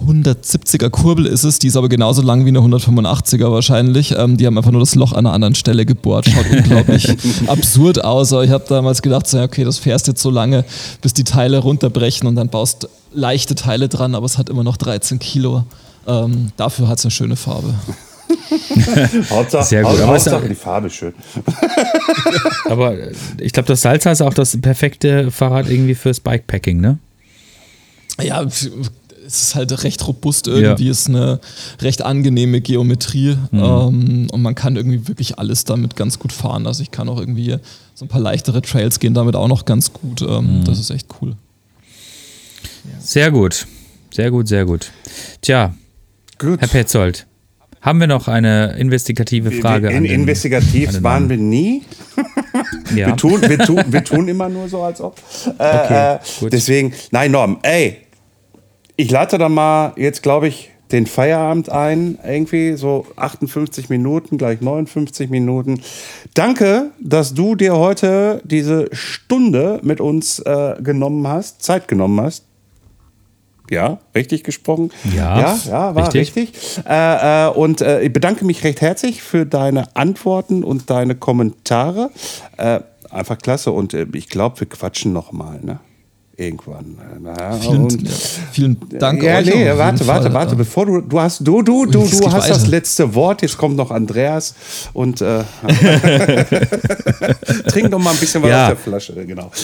170er Kurbel ist es, die ist aber genauso lang wie eine 185er wahrscheinlich. Ähm, die haben einfach nur das Loch an einer anderen Stelle gebohrt. Schaut unglaublich absurd aus. Aber ich habe damals gedacht, so, okay, das fährst jetzt so lange, bis die Teile runterbrechen und dann baust leichte Teile dran, aber es hat immer noch 13 Kilo. Ähm, dafür hat es eine schöne Farbe. Hauptsache, Sehr gut, Hau- aber Hauptsache die Farbe ist schön. Aber äh, ich glaube, das Salsa ist auch das perfekte Fahrrad irgendwie fürs Bikepacking, ne? Ja, es ist halt recht robust irgendwie, ist eine recht angenehme Geometrie ähm, und man kann irgendwie wirklich alles damit ganz gut fahren. Also ich kann auch irgendwie so ein paar leichtere Trails gehen damit auch noch ganz gut. Ähm, Das ist echt cool. Sehr gut. Sehr gut, sehr gut. Tja, Gut. Herr Petzold, haben wir noch eine investigative Frage? in, an den- investigativ an den waren wir nie. Ja. Wir, tun, wir, tun, wir tun immer nur so, als ob. Äh, Okay, äh, gut. deswegen, nein, Norm, ey, ich leite da mal jetzt, glaube ich, den Feierabend ein. Irgendwie so 58 Minuten, gleich 59 Minuten. Danke, dass du dir heute diese Stunde mit uns äh, genommen hast, Zeit genommen hast. Ja, richtig gesprochen. Ja, ja, ja war richtig. richtig. Äh, äh, und äh, ich bedanke mich recht herzlich für deine Antworten und deine Kommentare. Äh, einfach klasse und äh, ich glaube, wir quatschen noch mal, ne? Irgendwann. Na, vielen, und, vielen Dank ja, euch. nee, warte, warte, Fall, warte, bevor du, du hast, du, du, du, du hast das weiter. letzte Wort, jetzt kommt noch Andreas und äh, trink noch mal ein bisschen was Ja. aus der Flasche, genau.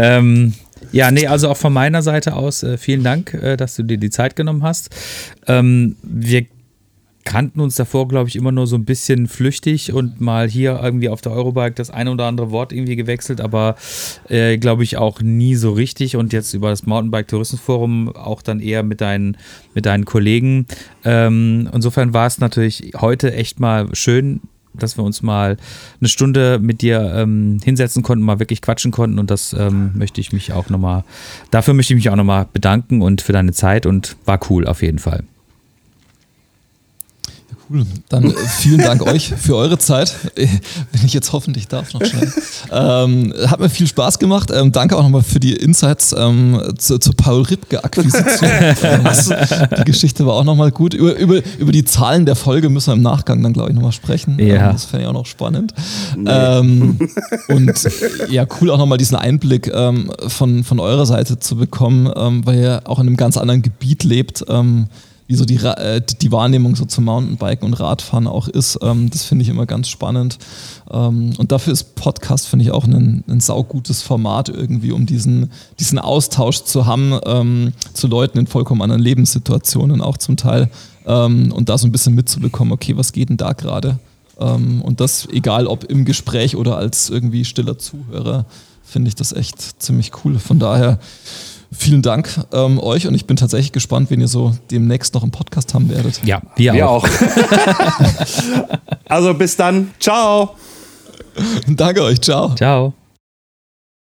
Ähm, ja, nee, also auch von meiner Seite aus äh, vielen Dank, äh, dass du dir die Zeit genommen hast. Ähm, wir kannten uns davor, glaube ich, immer nur so ein bisschen flüchtig und mal hier irgendwie auf der Eurobike das eine oder andere Wort irgendwie gewechselt, aber äh, glaube ich auch nie so richtig und jetzt über das Mountainbike Tourismusforum auch dann eher mit deinen, mit deinen Kollegen. Ähm, insofern war es natürlich heute echt mal schön, dass wir uns mal eine Stunde mit dir ähm, hinsetzen konnten, mal wirklich quatschen konnten und das ähm, möchte ich mich auch nochmal, dafür möchte ich mich auch nochmal bedanken und für deine Zeit und war cool auf jeden Fall. Cool. Dann äh, vielen Dank euch für eure Zeit. Äh, Wenn ich jetzt hoffentlich darf, noch schnell. Ähm, hat mir viel Spaß gemacht. Ähm, danke auch nochmal für die Insights ähm, zu, zur Paul Ripke-Akquisition. die Geschichte war auch nochmal gut. Über, über, über die Zahlen der Folge müssen wir im Nachgang dann, glaube ich, nochmal sprechen. Ja. Ähm, das fände ich auch noch spannend. Ähm, und äh, ja, cool auch nochmal diesen Einblick ähm, von, von eurer Seite zu bekommen, weil ihr auch in einem ganz anderen Gebiet lebt. Wie so die, äh, die Wahrnehmung so zum Mountainbiken und Radfahren auch ist. Ähm, das finde ich immer ganz spannend. Ähm, und dafür ist Podcast, finde ich, auch ein, ein saugutes Format irgendwie, um diesen, diesen Austausch zu haben ähm, zu Leuten in vollkommen anderen Lebenssituationen auch zum Teil. Ähm, und da so ein bisschen mitzubekommen, okay, was geht denn da gerade? Ähm, und das, egal ob im Gespräch oder als irgendwie stiller Zuhörer, finde ich das echt ziemlich cool. Von daher vielen Dank ähm, euch und ich bin tatsächlich gespannt, wen ihr so demnächst noch im Podcast haben werdet. Ja, wir, Wir auch. auch. also bis dann. Ciao. Danke euch, ciao. Ciao.